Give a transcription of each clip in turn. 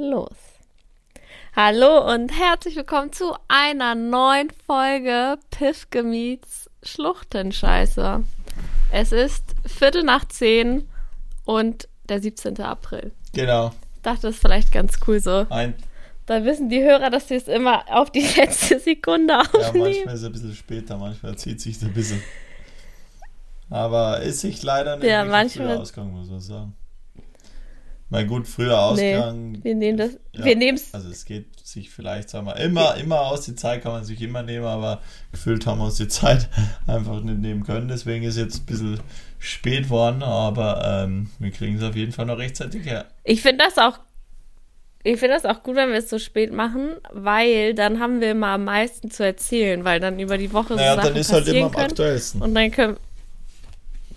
los. Hallo und herzlich willkommen zu einer neuen Folge Piffgemiets Schluchtenscheiße. Es ist Viertel nach zehn und der 17. April. Genau. Ich dachte, das ist vielleicht ganz cool so. Ein, Da wissen die Hörer, dass wir es immer auf die letzte Sekunde ja, aufnehmen. manchmal ist es ein bisschen später, manchmal zieht sich das ein bisschen. Aber ist sich leider nicht Ja, manchmal- Ausgang, muss man sagen. Mal gut, früher Ausgang. wir nehmen das, Ja. wir nehmen es, Also es geht sich vielleicht, sagen wir, immer, immer aus, die Zeit kann man sich immer nehmen, aber gefühlt haben wir uns die Zeit einfach nicht nehmen können. Deswegen ist jetzt ein bisschen spät worden, aber ähm, wir kriegen es auf jeden Fall noch rechtzeitig her. ich finde das auch, ich finde das auch gut, wenn wir es so spät machen, weil dann haben wir immer am meisten zu erzählen, weil dann über die Woche so Naja, Sachen dann ist halt passieren immer am können. aktuellsten. Und dann können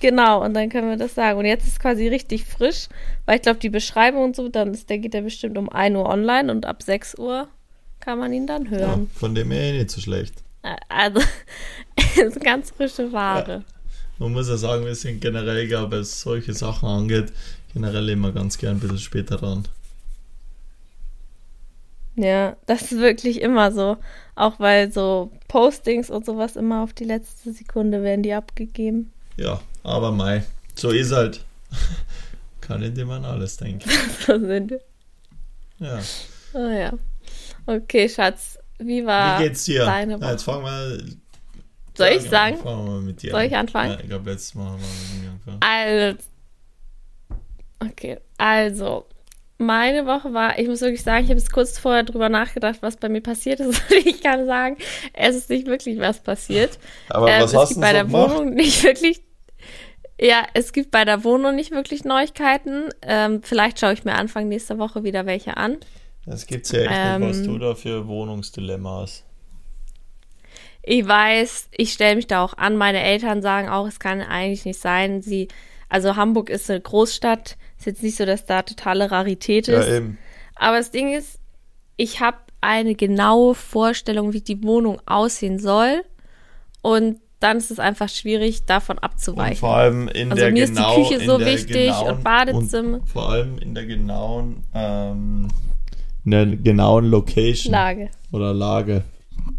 Genau, und dann können wir das sagen. Und jetzt ist quasi richtig frisch, weil ich glaube, die Beschreibung und so, dann ist der geht der bestimmt um 1 Uhr online und ab 6 Uhr kann man ihn dann Ja, hören. von dem her eh nicht so schlecht. Also, es ist ganz frische Ware. Man muss ja sagen, wir sind generell, glaube ich, was solche Sachen angeht, generell immer ganz gern ein bisschen später dran. Ja. das ist wirklich immer so. Auch weil so Postings und sowas immer auf die letzte Sekunde werden die abgegeben. Ja, aber mei, so ist halt. Kann nicht immer an alles denken. So sind wir. Ja. Oh ja. Okay, Schatz, wie war Wie geht's dir? deine Woche? jetzt fangen wir. Soll ich sagen? Mit dir Soll an. ich anfangen? Ja, ich glaube, letztes Mal haben wir mit mir angefangen. Also, okay, also, meine Woche war, ich muss wirklich sagen, ich habe jetzt kurz vorher drüber nachgedacht, was bei mir passiert ist. Und ich kann sagen, es ist nicht wirklich was passiert. Aber Ähm, was es hast du bei der gemacht? Wohnung nicht wirklich. Ja, es gibt bei der Wohnung nicht wirklich Neuigkeiten. Ähm, vielleicht schaue ich mir Anfang nächster Woche wieder welche an. Das gibt's ja echt Ähm, nicht, was du da für Wohnungsdilemma hast. Ich weiß, ich stelle mich da auch an. Meine Eltern sagen auch, es kann eigentlich nicht sein. Sie, also Hamburg ist eine Großstadt. Ist jetzt nicht so, dass da totale Rarität Ja, ist. eben. Aber das Ding ist, ich habe eine genaue Vorstellung, wie die Wohnung aussehen soll. Und dann ist es einfach schwierig, davon Und abzuweichen. vor allem in Also der mir ist die genau, Küche so wichtig genauen, und Badezimmer. Und vor allem in der genauen, ähm, in der genauen Location Lage. oder Lage.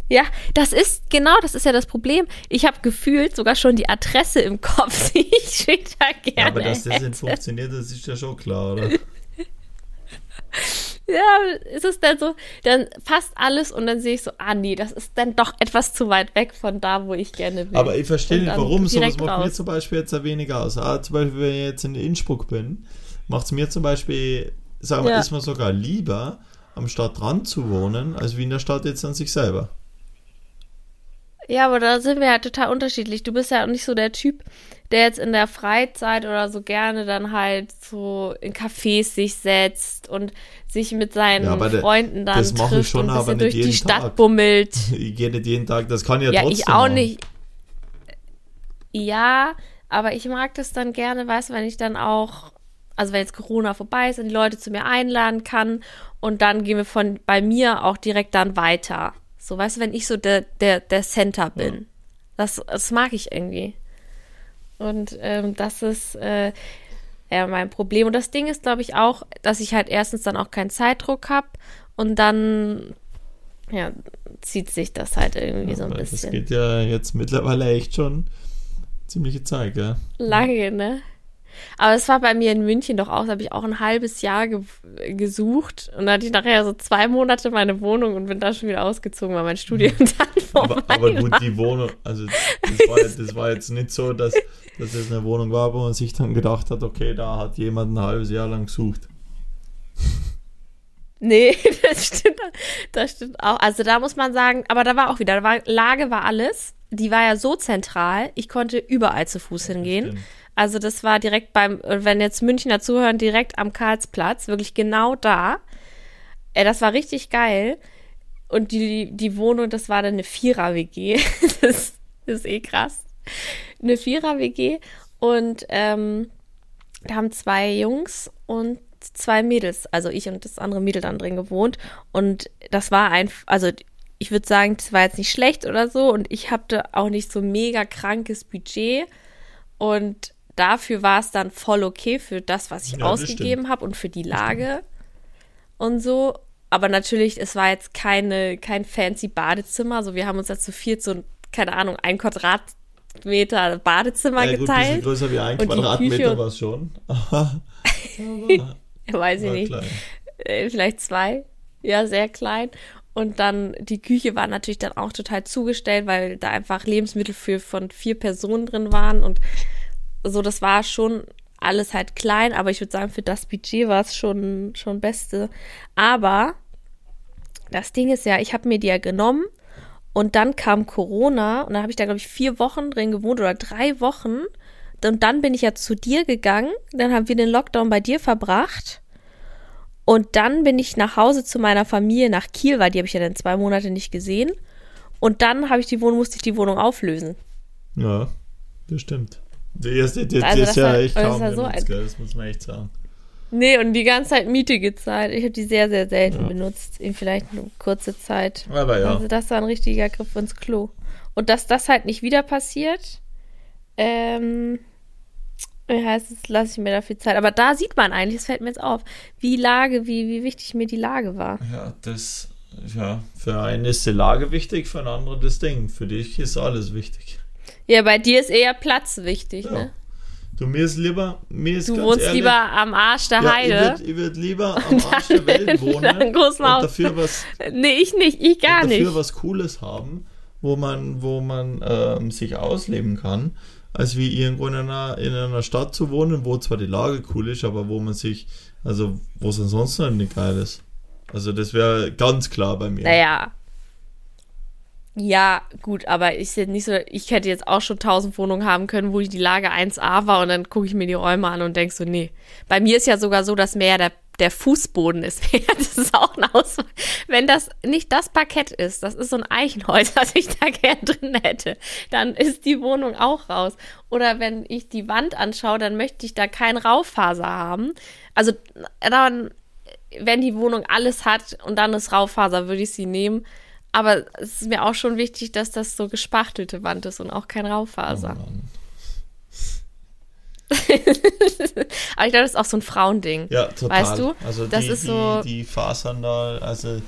Ja, das ist, genau, das ist ja das Problem. Ich habe gefühlt sogar schon die Adresse im Kopf, die ich später gerne Ja, aber dass das nicht funktioniert, das ist ja schon klar, oder? Ja, ist es dann so, dann passt alles und dann sehe ich so, ah nee, das ist dann doch etwas zu weit weg von da, wo ich gerne will. Aber ich verstehe nicht, warum. Sowas macht mir raus. zum Beispiel jetzt ein wenig aus. Ah, zum Beispiel, wenn ich jetzt in Innsbruck bin, macht es mir zum Beispiel, sagen wir, Ja. ist mir sogar lieber, am Stadtrand zu wohnen, als wie in der Stadt jetzt an sich selber. Ja, aber da sind wir ja total unterschiedlich. Du bist ja auch nicht so der Typ, der jetzt in der Freizeit oder so gerne dann halt so in Cafés sich setzt und sich mit seinen Ja, Freunden dann das mache ich trifft schon, und ein aber bisschen durch die Stadt Tag. bummelt. Ich gehe nicht jeden Tag, das kann ja, Ja, trotzdem ich auch machen. nicht. Ja, aber ich mag das dann gerne, weißt du, wenn ich dann auch, also wenn jetzt Corona vorbei ist und die Leute zu mir einladen kann und dann gehen wir von bei mir auch direkt dann weiter. So, weißt du, wenn ich so der, der, der Center bin. Das, das mag ich irgendwie. Und ähm, das ist äh, ja mein Problem. Und das Ding ist, glaube ich, auch, dass ich halt erstens dann auch keinen Zeitdruck habe und dann ja, zieht sich das halt irgendwie so ein bisschen. Das geht ja jetzt mittlerweile echt schon ziemliche Zeit, gell? Lange, ne? Aber es war bei mir in München doch auch, da habe ich auch ein halbes Jahr ge gesucht und dann hatte ich nachher so zwei Monate meine Wohnung und bin da schon wieder ausgezogen, weil mein Studium dann vorbei Aber, aber gut, war. die Wohnung, also das war, jetzt- das war jetzt nicht so, dass, dass es eine Wohnung war, wo man sich dann gedacht hat, okay, da hat jemand ein halbes Jahr lang gesucht. Nee, das stimmt, das stimmt auch. Also da muss man sagen, aber da war auch wieder, da war, Lage war alles. Die war ja so zentral, ich konnte überall zu Fuß hingehen. stimmt. Also das war direkt beim, wenn jetzt Münchner zuhören, direkt am Karlsplatz, wirklich genau da. Äh, das war richtig geil. Und die, die Wohnung, das war dann eine Vierer-WG. das ist eh krass. Eine Vierer-WG. Und ähm, da haben zwei Jungs und zwei Mädels, also ich und das andere Mädel dann drin gewohnt. Und das war ein, also ich würde sagen, das war jetzt nicht schlecht oder so. Und ich hatte auch nicht so mega krankes Budget. Und dafür war es dann voll okay für das, was ich Ja, ausgegeben habe und für die Lage. und so. Aber natürlich, es war jetzt keine, kein fancy Badezimmer. Also wir haben uns dazu viel so, keine Ahnung, ein Quadratmeter Badezimmer ja, gut, geteilt. Bisschen größer wie ein Und Quadratmeter war es schon. Weiß ich nicht. klein. Äh, vielleicht zwei. Ja, sehr klein. Und dann die Küche war natürlich dann auch total zugestellt, weil da einfach Lebensmittel für von vier Personen drin waren und so, das war schon alles halt klein, aber ich würde sagen, für das Budget war es schon, schon Beste. Aber das Ding ist ja, ich habe mir die ja genommen und dann kam Corona und dann habe ich da, glaube ich, vier Wochen drin gewohnt oder drei Wochen. Und dann bin ich ja zu dir gegangen, dann haben wir den Lockdown bei dir verbracht. Und dann bin ich nach Hause zu meiner Familie nach Kiel, weil die habe ich ja dann zwei Monate nicht gesehen. Und dann habe ich die Wohnung, musste ich die Wohnung auflösen. Ja, das stimmt. Die erste, die, die Also ist das ja war- echt das kaum so benutzt, ein- gell? das muss man echt sagen. Nee, und die ganze Zeit Miete gezahlt. Ich habe die sehr, sehr selten Ja. benutzt. In vielleicht eine kurze Zeit. Aber ja, Also das war ein richtiger Griff ins Klo. Und dass das halt nicht wieder passiert, ähm, wie heißt es, lasse ich mir dafür Zeit. Aber da sieht man eigentlich, es fällt mir jetzt auf, wie Lage, wie, wie wichtig mir die Lage war. ja, das, ja, für einen ist die Lage wichtig, für einen anderen das Ding. Für dich ist alles wichtig. Ja, bei dir ist eher Platz wichtig, Ja. ne? Du, mir ist lieber, mir ist Du ganz wohnst ehrlich, lieber am Arsch der ja, Heide. würd- Ich würde lieber am Arsch der Welt wohnen und dafür was, Nee, ich nicht, ich gar dafür nicht. was Cooles haben, wo man, wo man ähm, sich ausleben kann, als wie irgendwo in einer, in einer Stadt zu wohnen, wo zwar die Lage cool ist, aber wo man sich, also wo es ansonsten nicht geil ist. Also das wäre ganz klar bei mir. Naja. Ja, gut, aber ich sehe nicht so, ich hätte jetzt auch schon tausend Wohnungen haben können, wo die Lage 1A war und dann gucke ich mir die Räume an und denke so, nee. Bei mir ist ja sogar so, dass mehr der, der Fußboden ist. das ist auch ein Auswahl. Wenn das nicht das Parkett ist, das ist so ein Eichenholz, was ich da gern drin hätte, dann ist die Wohnung auch raus. Oder wenn ich die Wand anschaue, dann möchte ich da kein Raufaser haben. Also dann, wenn die Wohnung alles hat und dann ist Raufaser, würde ich sie nehmen. Aber es ist mir auch schon wichtig, dass das so gespachtelte Wand ist und auch kein Oh Raufaser. Mann. Aber ich glaube, das ist auch so ein Frauending. Ja, total. Weißt du? Also Das die, ist so- die, die Fasern da, also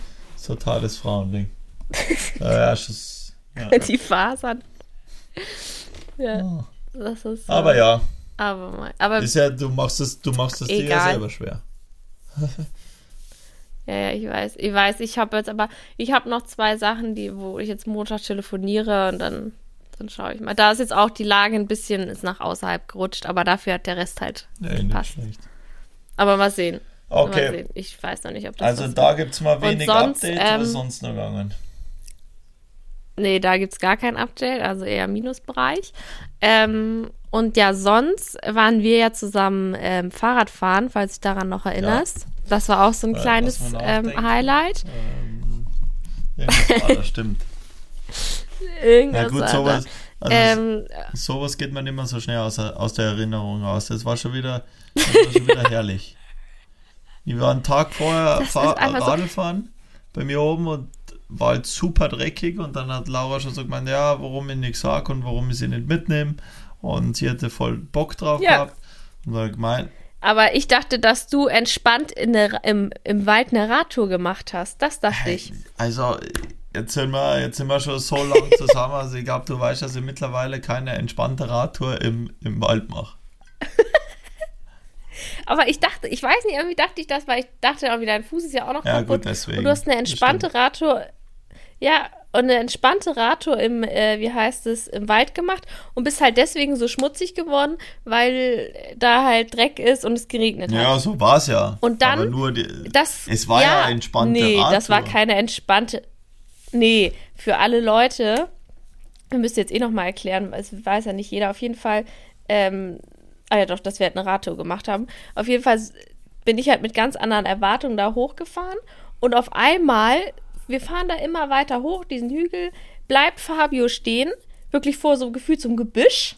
totales Frauending. ja, ja, schuss, ja. Die Fasern. Ja, Oh. das ist. Aber ja, Aber, mal- aber ist ja, du machst es, du machst es dir ja selber schwer. ja, ja, ich weiß, ich weiß, ich habe jetzt aber, ich habe noch zwei Sachen, die, wo ich jetzt Montag telefoniere und dann, dann schaue ich mal. Da ist jetzt auch die Lage ein bisschen, ist nach außerhalb gerutscht, aber dafür hat der Rest halt Nee, nicht gepasst. schlecht. Aber mal sehen. Mal Okay, sehen. Ich weiß noch nicht, ob das also da gibt es mal wenig sonst, Updates, ähm, was sonst noch gegangen? Nee, da gibt's gar kein Update, also eher Minusbereich. Ähm, und ja, sonst waren wir ja zusammen ähm, Fahrrad fahren, falls du dich daran noch erinnerst. Das war auch so ein Äh, kleines ähm. Highlight. Ähm, irgendwas war das stimmt. Irgendwas Ja gut, sowas, also ähm, sowas geht man immer so schnell aus, der- aus der Erinnerung raus. Das war schon wieder, das war schon wieder herrlich. Ich war einen Tag vorher Das fahr, so- Radl fahren bei mir oben und war halt super dreckig und dann hat Laura schon so gemeint, ja, warum ich nichts sag und warum ich sie nicht mitnehme und sie hatte voll Bock drauf Ja. gehabt und dann gemeint, aber ich dachte, dass du entspannt in der, im, im Wald eine Radtour gemacht hast. Das dachte ich. also jetzt sind wir, jetzt sind wir schon so lang zusammen, also ich glaube, du weißt, dass ich mittlerweile keine entspannte Radtour im, im Wald mache. Aber ich dachte, ich weiß nicht, irgendwie dachte ich das, weil ich dachte irgendwie, dein Fuß ist ja auch noch Ja, kaputt. gut, deswegen. Und du hast eine entspannte Radtour. Ja, und eine entspannte Radtour im, äh, wie heißt es, im Wald gemacht und bist halt deswegen so schmutzig geworden, weil da halt Dreck ist und es geregnet hat. Ja, so war es ja. Und dann- Aber nur die, Das, Es war ja entspannte Nee, das war Radtour. keine entspannte. Nee, für alle Leute, wir müssen jetzt eh nochmal erklären, weil es weiß ja nicht jeder, auf jeden Fall, ähm, ah ja doch, dass wir halt eine Radtour gemacht haben. Auf jeden Fall bin ich halt mit ganz anderen Erwartungen da hochgefahren und auf einmal, wir fahren da immer weiter hoch, diesen Hügel, bleibt Fabio stehen, wirklich vor so gefühlt zum Gebüsch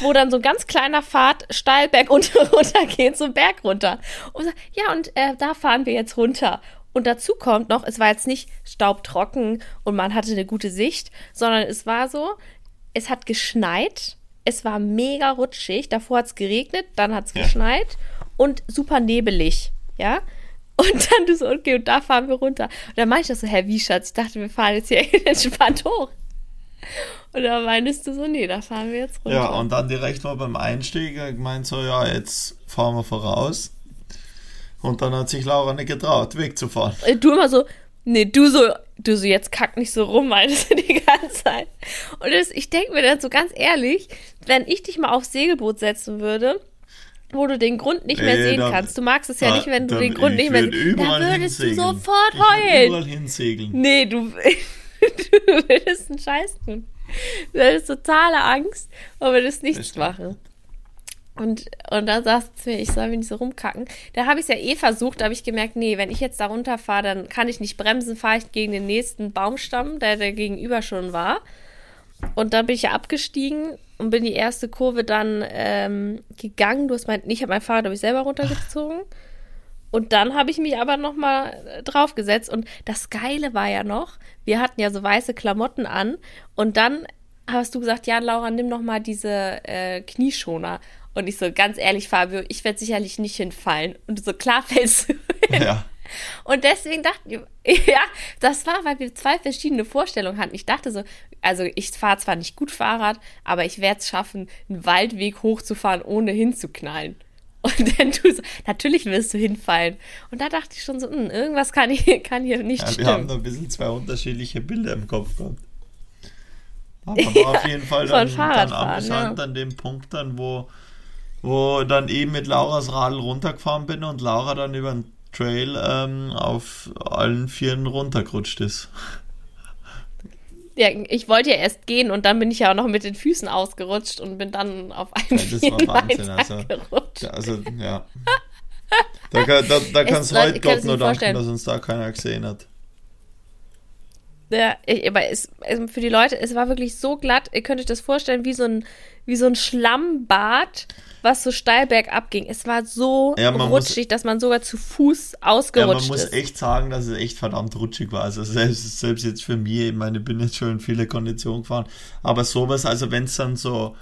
wo dann so ein ganz kleiner Pfad steil bergunter runter geht, so Berg runter. Und sagt, ja, und äh, da fahren wir jetzt runter. Und dazu kommt noch, es war jetzt nicht staubtrocken und man hatte eine gute Sicht, sondern es war so, es hat geschneit, es war mega rutschig, davor hat es geregnet, dann hat es Ja. geschneit und super nebelig, ja. Und dann du so, okay, und da fahren wir runter. Und dann meinte ich das so, hä, wie Schatz? Ich dachte, wir fahren jetzt hier entspannt hoch. Und dann meintest du so, nee, da fahren wir jetzt runter. Ja, und dann direkt mal beim Einstieg gemeint so, ja, jetzt fahren wir voraus. Und dann hat sich Laura nicht getraut, wegzufahren. Äh, Du immer so, nee, du so, du so, jetzt kack nicht so rum, meintest du die ganze Zeit. Und das, ich denke mir dann so ganz ehrlich, wenn ich dich mal aufs Segelboot setzen würde, wo du den Grund nicht mehr Nee, sehen da- kannst. Du magst es ja Da- nicht, wenn du da- den Grund ich nicht mehr siehst. Da würdest du hinsegeln. sofort Ich würd heulen. Überall hinsegeln. Nee, du, du würdest einen Scheiß tun. Du hättest totale Angst und würdest nichts stimmt. machen. Und, und dann sagst du mir, ich soll mich nicht so rumkacken. Da habe ich es ja eh versucht, da habe ich gemerkt, nee, wenn ich jetzt da runterfahre, dann kann ich nicht bremsen, fahre ich gegen den nächsten Baumstamm, der der gegenüber schon war. Und dann bin ich ja abgestiegen und bin die erste Kurve dann ähm, gegangen. Du hast mein, ich habe mein Fahrrad habe ich selber runtergezogen. Und dann habe ich mich aber noch mal äh, draufgesetzt. Und das Geile war ja noch, wir hatten ja so weiße Klamotten an. Und dann hast du gesagt, ja, Laura, nimm noch mal diese äh, Knieschoner. Und ich so, ganz ehrlich, Fabio, ich werde sicherlich nicht hinfallen. Und du so, klar fällst du hin. Ja. Und deswegen dachte ich, ja, das war, weil wir zwei verschiedene Vorstellungen hatten. Ich dachte so, also ich fahre zwar nicht gut Fahrrad, aber ich werde es schaffen, einen Waldweg hochzufahren, ohne hinzuknallen. Und dann du so, natürlich wirst du hinfallen. Und da dachte ich schon so, hm, irgendwas kann, ich, kann hier nicht Ja, wir haben stimmen. da ein bisschen zwei unterschiedliche Bilder im Kopf gehabt. Aber war auf jeden Fall dann, dann amüsant ja. an dem Punkt dann, wo, wo dann eben mit Lauras Radl runtergefahren bin und Laura dann über den Trail ähm, auf allen Vieren runtergerutscht ist. Ja, ich wollte ja erst gehen und dann bin ich ja auch noch mit den Füßen ausgerutscht und bin dann auf einen Ja, das war Vieren Wahnsinn, also. Also, ja. Da, kann- da, da kannst heute Gott nur danken, dass uns da keiner gesehen hat. Ja, ich, aber es, also für die Leute, es war wirklich so glatt, ihr könnt euch das vorstellen, wie so ein, wie so ein Schlammbad, was so steil bergab ging. Es war so Ja, man muss- rutschig, dass man sogar zu Fuß Ja, ausgerutscht man muss ist. echt sagen, dass es echt verdammt rutschig war. Also selbst, selbst jetzt für mich, ich meine, ich bin jetzt schon in viele Konditionen gefahren, aber sowas, also wenn es dann so,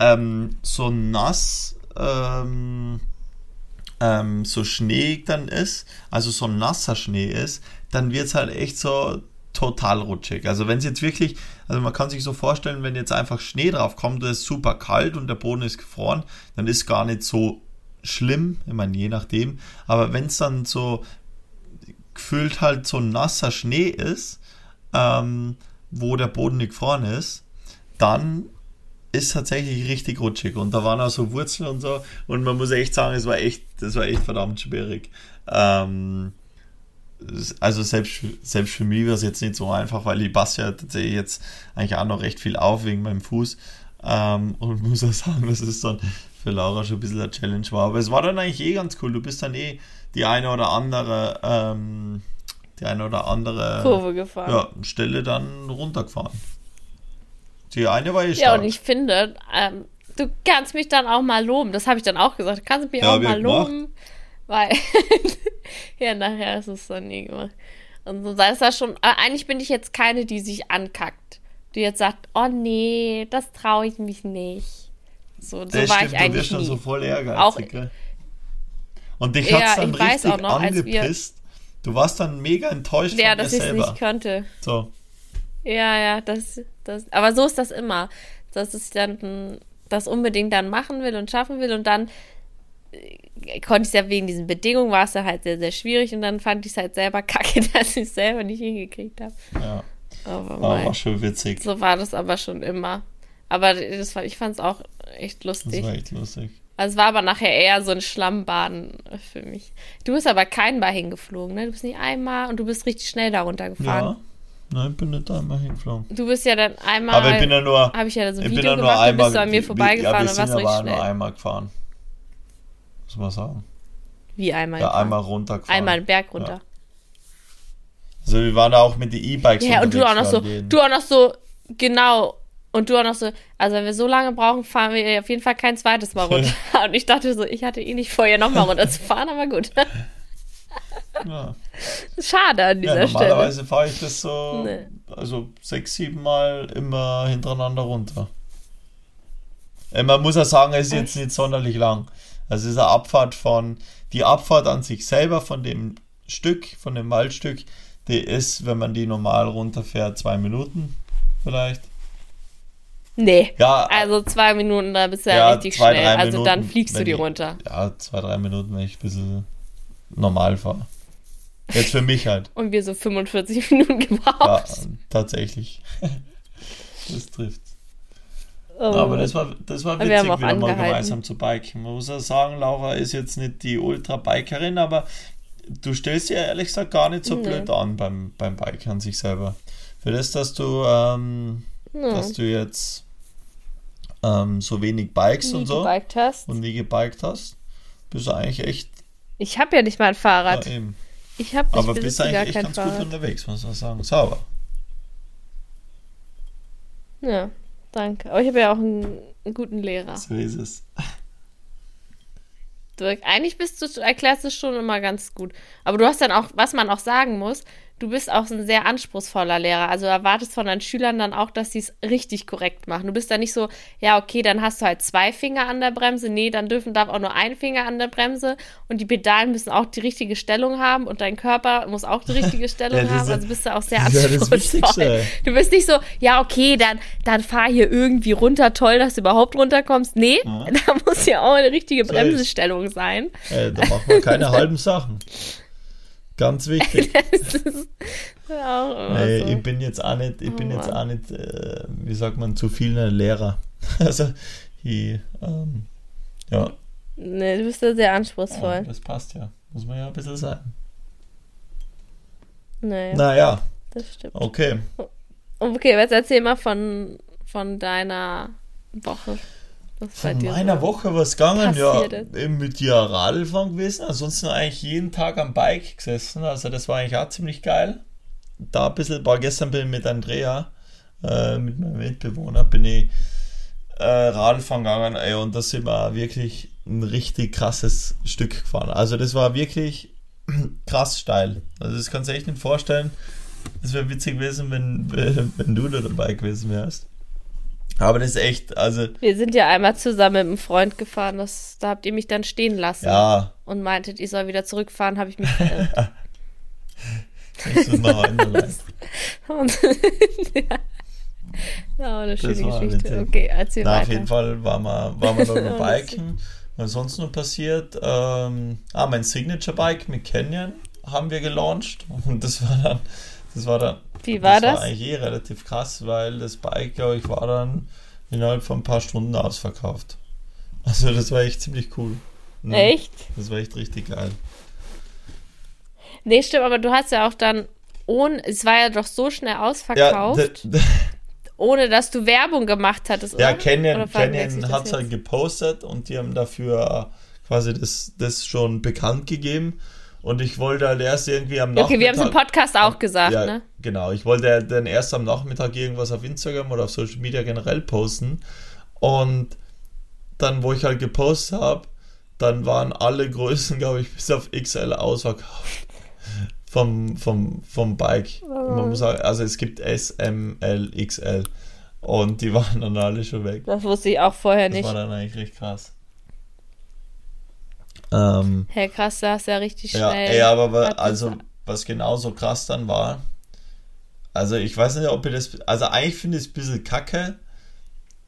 ähm, so nass, ähm, ähm, so Schnee dann ist, also so nasser Schnee ist, dann wird es halt echt so total rutschig. Also wenn es jetzt wirklich, also man kann sich so vorstellen, wenn jetzt einfach Schnee drauf kommt, es ist super kalt und der Boden ist gefroren, dann ist gar nicht so schlimm, ich meine, je nachdem, aber wenn es dann so gefühlt halt so nasser Schnee ist, ähm, wo der Boden nicht gefroren ist, dann ist tatsächlich richtig rutschig und da waren auch so Wurzeln und so und man muss echt sagen, es war echt, das war echt verdammt schwierig. Ähm, also selbst, für- selbst für mich war es jetzt nicht so einfach, weil ich passe ja tatsächlich jetzt eigentlich auch noch recht viel auf wegen meinem Fuß ähm, und muss auch sagen, dass es dann für Laura schon ein bisschen eine Challenge war. Aber es war dann eigentlich eh ganz cool. Du bist dann eh die eine oder andere, ähm, die eine oder andere Kurve gefahren. ja, Stelle dann runtergefahren. Die eine war eh Ja, stark. und ich finde, ähm, du kannst mich dann auch mal loben. Das habe ich dann auch gesagt. Du kannst mich Ja, auch mal gemacht. loben. Weil, ja, nachher ist es dann nie gemacht. Und so ist das schon, äh, eigentlich bin ich jetzt keine, die sich ankackt. Die jetzt sagt, oh nee, das traue ich mich nicht. So, so Das war stimmt, ich du eigentlich wirst dann nie. so voll ehrgeizig. Auch- gell? Und dich Ja, hat's dann richtig auch noch, angepisst. Du warst dann mega enttäuscht ja, von dir dass ich es nicht könnte. So. Ja, ja, das, das, aber so ist das immer. Dass ich dann das unbedingt dann machen will und schaffen will und dann konnte ich es ja wegen diesen Bedingungen war es ja halt sehr, sehr schwierig und dann fand ich es halt selber kacke, dass ich es selber nicht hingekriegt habe. Ja, Aber war, war schon witzig. so war das aber schon immer. Aber das war, ich fand es auch echt Das lustig. war echt lustig. Also es war aber nachher eher so ein Schlammbaden für mich. Du bist aber kein Mal hingeflogen, ne? Du bist nicht einmal und du bist richtig schnell darunter gefahren. Ja. Nein, ich bin nicht einmal hingeflogen. Du bist ja dann einmal. Aber ich bin ja nur, habe ich ja so ein ich bin Video nur gemacht, dann einmal, bist du an mir vorbeigefahren ja, und warst aber richtig auch nur schnell. einmal gefahren. Muss man sagen. Wie einmal? Ja, gefahren? einmal runtergefahren. Einmal einen Berg runter. Also wir waren da auch mit den E-Bikes Ja, und du auch noch so, waren, du auch noch so, genau. Und du auch noch so, also wenn wir so lange brauchen, fahren wir auf jeden Fall kein zweites Mal runter. und ich dachte so, ich hatte eh nicht vor, hier nochmal runterzufahren, aber gut. Ja. Schade an Ja, dieser Stelle. normalerweise fahre ich das so, Nee. also sechs, sieben Mal immer hintereinander runter. Äh, man muss ja sagen, es ist jetzt nicht sonderlich lang. Also es ist eine Abfahrt von, die Abfahrt an sich selber von dem Stück, von dem Waldstück, die ist, wenn man die normal runterfährt, zwei Minuten vielleicht. Nee. Ja, Also zwei Minuten, da bist du ja, Ja, richtig zwei, schnell. Also dann Minuten, fliegst du die ich- runter. ja, zwei, drei Minuten, wenn ich ein bisschen normal fahre. Jetzt für mich halt. Und wir so 45 Minuten Ja, gebraucht. tatsächlich. das trifft. Oh. Aber das war, das war Wir witzig, wieder mal angehalten. gemeinsam zu biken. Man muss ja sagen, Laura ist jetzt nicht die Ultra-Bikerin, aber du stellst dir ehrlich gesagt gar nicht so Nee. blöd an beim, beim Biken an sich selber. Für das, dass du, ähm, Ja. dass du jetzt ähm, so wenig bikes nie und so und nie gebiked hast, bist du eigentlich echt Ich habe ja nicht mal ein Fahrrad. ja, eben. Ich habe Aber bist gar eigentlich echt ganz gut Fahrrad. unterwegs, muss man sagen. Sauber. Ja, danke. Aber ich habe ja auch einen, einen guten Lehrer. So ist es. Du, eigentlich bist du, erklärst du schon immer ganz gut. Aber du hast dann auch, was man auch sagen muss, du bist auch ein sehr anspruchsvoller Lehrer. Also erwartest von deinen Schülern dann auch, dass sie es richtig korrekt machen. Du bist dann nicht so, ja, okay, dann hast du halt zwei Finger an der Bremse. Nee, dann dürfen darf auch nur ein Finger an der Bremse. Und die Pedalen müssen auch die richtige Stellung haben und dein Körper muss auch die richtige Stellung Ja, ist haben. Also bist du auch sehr ja anspruchsvoll. Du bist nicht so, ja, okay, dann, dann fahr hier irgendwie runter, toll, dass du überhaupt runterkommst. Nee, Ja. da muss ja auch eine richtige. Bremsestellung sein. Äh, da macht man keine halben Sachen. Ganz wichtig. Nee, so. ich bin jetzt auch nicht, ich bin Oh jetzt Mann. auch nicht, äh, wie sagt man, zu viel ein Lehrer. Also, ich, ähm, ja, Nee, du bist ja sehr ja, anspruchsvoll. das passt ja. Muss man ja ein bisschen sagen. Nee, Naja, das stimmt. okay. Okay, jetzt erzähl mal von, von deiner Woche. Was bei Von dir meiner so. Woche was gegangen, ja, ist. eben mit dir Radlfahren gewesen, ansonsten eigentlich jeden Tag am Bike gesessen, also das war eigentlich auch ziemlich geil. Da ein bisschen, war gestern bin ich mit Andrea, äh, mit meinem Mitbewohner, bin ich äh, Radlfahren gegangen, ey, und da sind wir wirklich ein richtig krasses Stück gefahren. Also das war wirklich krass steil. Also das kannst du echt nicht vorstellen. Das wäre witzig gewesen, wenn, wenn du da dabei gewesen wärst. Aber das ist echt, also Wir sind ja einmal zusammen mit einem Freund gefahren, das, da habt ihr mich dann stehen lassen ja, und meintet, ich soll wieder zurückfahren, habe ich mich verirrt. das einmal. und, ja. ja, eine schöne Geschichte. witzig. Okay, erzähl Na, auf weiter. jeden Fall waren wir, waren wir noch biken. Was sonst noch passiert? Ähm, ah, mein Signature Bike mit Canyon haben wir gelauncht. Und das war dann, das war dann, Wie war das das? war eigentlich eh relativ krass, weil das Bike, glaube ich, war dann innerhalb von ein paar Stunden ausverkauft. Also das war echt ziemlich cool. Mhm. Echt? Das war echt richtig geil. Nee, stimmt, aber du hast ja auch dann ohne, es war ja doch so schnell Ja, ausverkauft, d- ohne dass du Werbung gemacht hattest, ja? Canyon, Canyon hat es halt gepostet und die haben dafür quasi das, das schon bekannt gegeben. Und ich wollte halt erst irgendwie am Ja, Okay, wir haben es im Nachmittag- Podcast auch gesagt, ja, ne? genau. Ich wollte dann erst am Nachmittag irgendwas auf Instagram oder auf Social Media generell posten. Und dann, wo ich halt gepostet habe, dann waren alle Größen, glaube ich, bis auf XL ausverkauft. Vom, vom, vom Bike. Und Man muss sagen, also es gibt S, M, L, XL. Und die waren dann alle schon weg. Das wusste ich auch vorher Das nicht. war dann eigentlich recht krass. Ähm, Hey, krass, da hast du ja richtig ja, schnell. ey, aber also, was genauso krass dann war, also ich weiß nicht, ob ihr das, also eigentlich finde ich es ein bisschen kacke,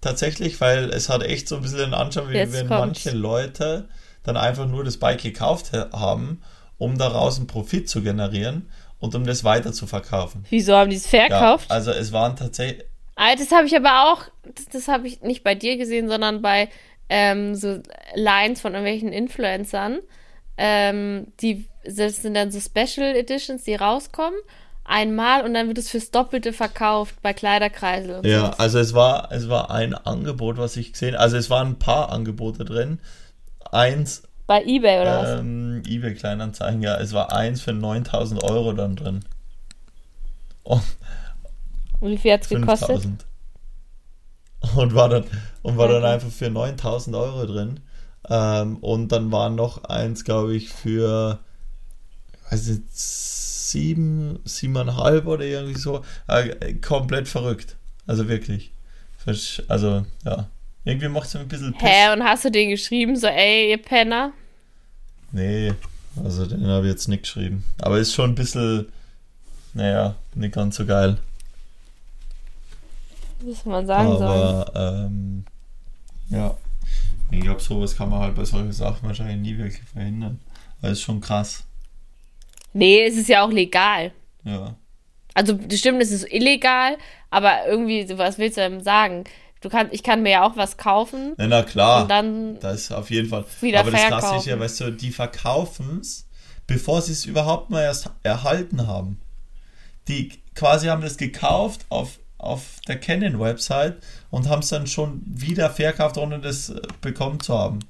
tatsächlich, weil es hat echt so ein bisschen den Anschein, wie Jetzt wenn kommt's. manche Leute dann einfach nur das Bike gekauft ha- haben, um daraus einen Profit zu generieren und um das weiter zu verkaufen. Wieso haben die es Ja, verkauft? also es waren tatsächlich, Ah, das habe ich aber auch, das, das habe ich nicht bei dir gesehen, sondern bei ähm, so Lines von irgendwelchen Influencern. Ähm, die, das sind dann so Special Editions, die rauskommen. Einmal und dann wird es fürs Doppelte verkauft bei Kleiderkreisel. Und Ja, sowas. also es war, es war ein Angebot, was ich gesehen also es waren ein paar Angebote drin. Eins, Bei Ebay oder was? ähm, eBay Kleinanzeigen, ja, es war eins für 9000 Euro dann drin. Und Und wie viel hat es gekostet? 5000. Und war dann, und war dann einfach für 9000 Euro drin. Ähm, und dann war noch eins, glaube ich, für, weiß nicht, sieben, siebeneinhalb oder irgendwie so. Äh, komplett verrückt. Also wirklich. Also, ja. Irgendwie macht es mir ein bisschen Piss. Hä, und hast du den geschrieben, so, ey, ihr Penner? Nee, also den habe ich jetzt nicht geschrieben. Aber ist schon ein bisschen, naja, nicht ganz so geil. Was man sagen soll. Aber, ähm, ja. Ich glaube, sowas kann man halt bei solchen Sachen wahrscheinlich nie wirklich verhindern. Weil es schon krass. Nee, es ist ja auch legal. Ja. Also, das stimmt, es ist illegal, aber irgendwie, was willst du denn sagen? Du kannst, ich kann mir ja auch was kaufen Na, na klar. und dann Das ist auf jeden Fall. Wieder Aber das Krasse ist verkaufen. ja, weißt du, die verkaufen es, bevor sie es überhaupt mal erst erhalten haben. Die quasi haben das gekauft auf, auf der Canon-Website und haben es dann schon wieder verkauft, ohne das äh, bekommen zu haben.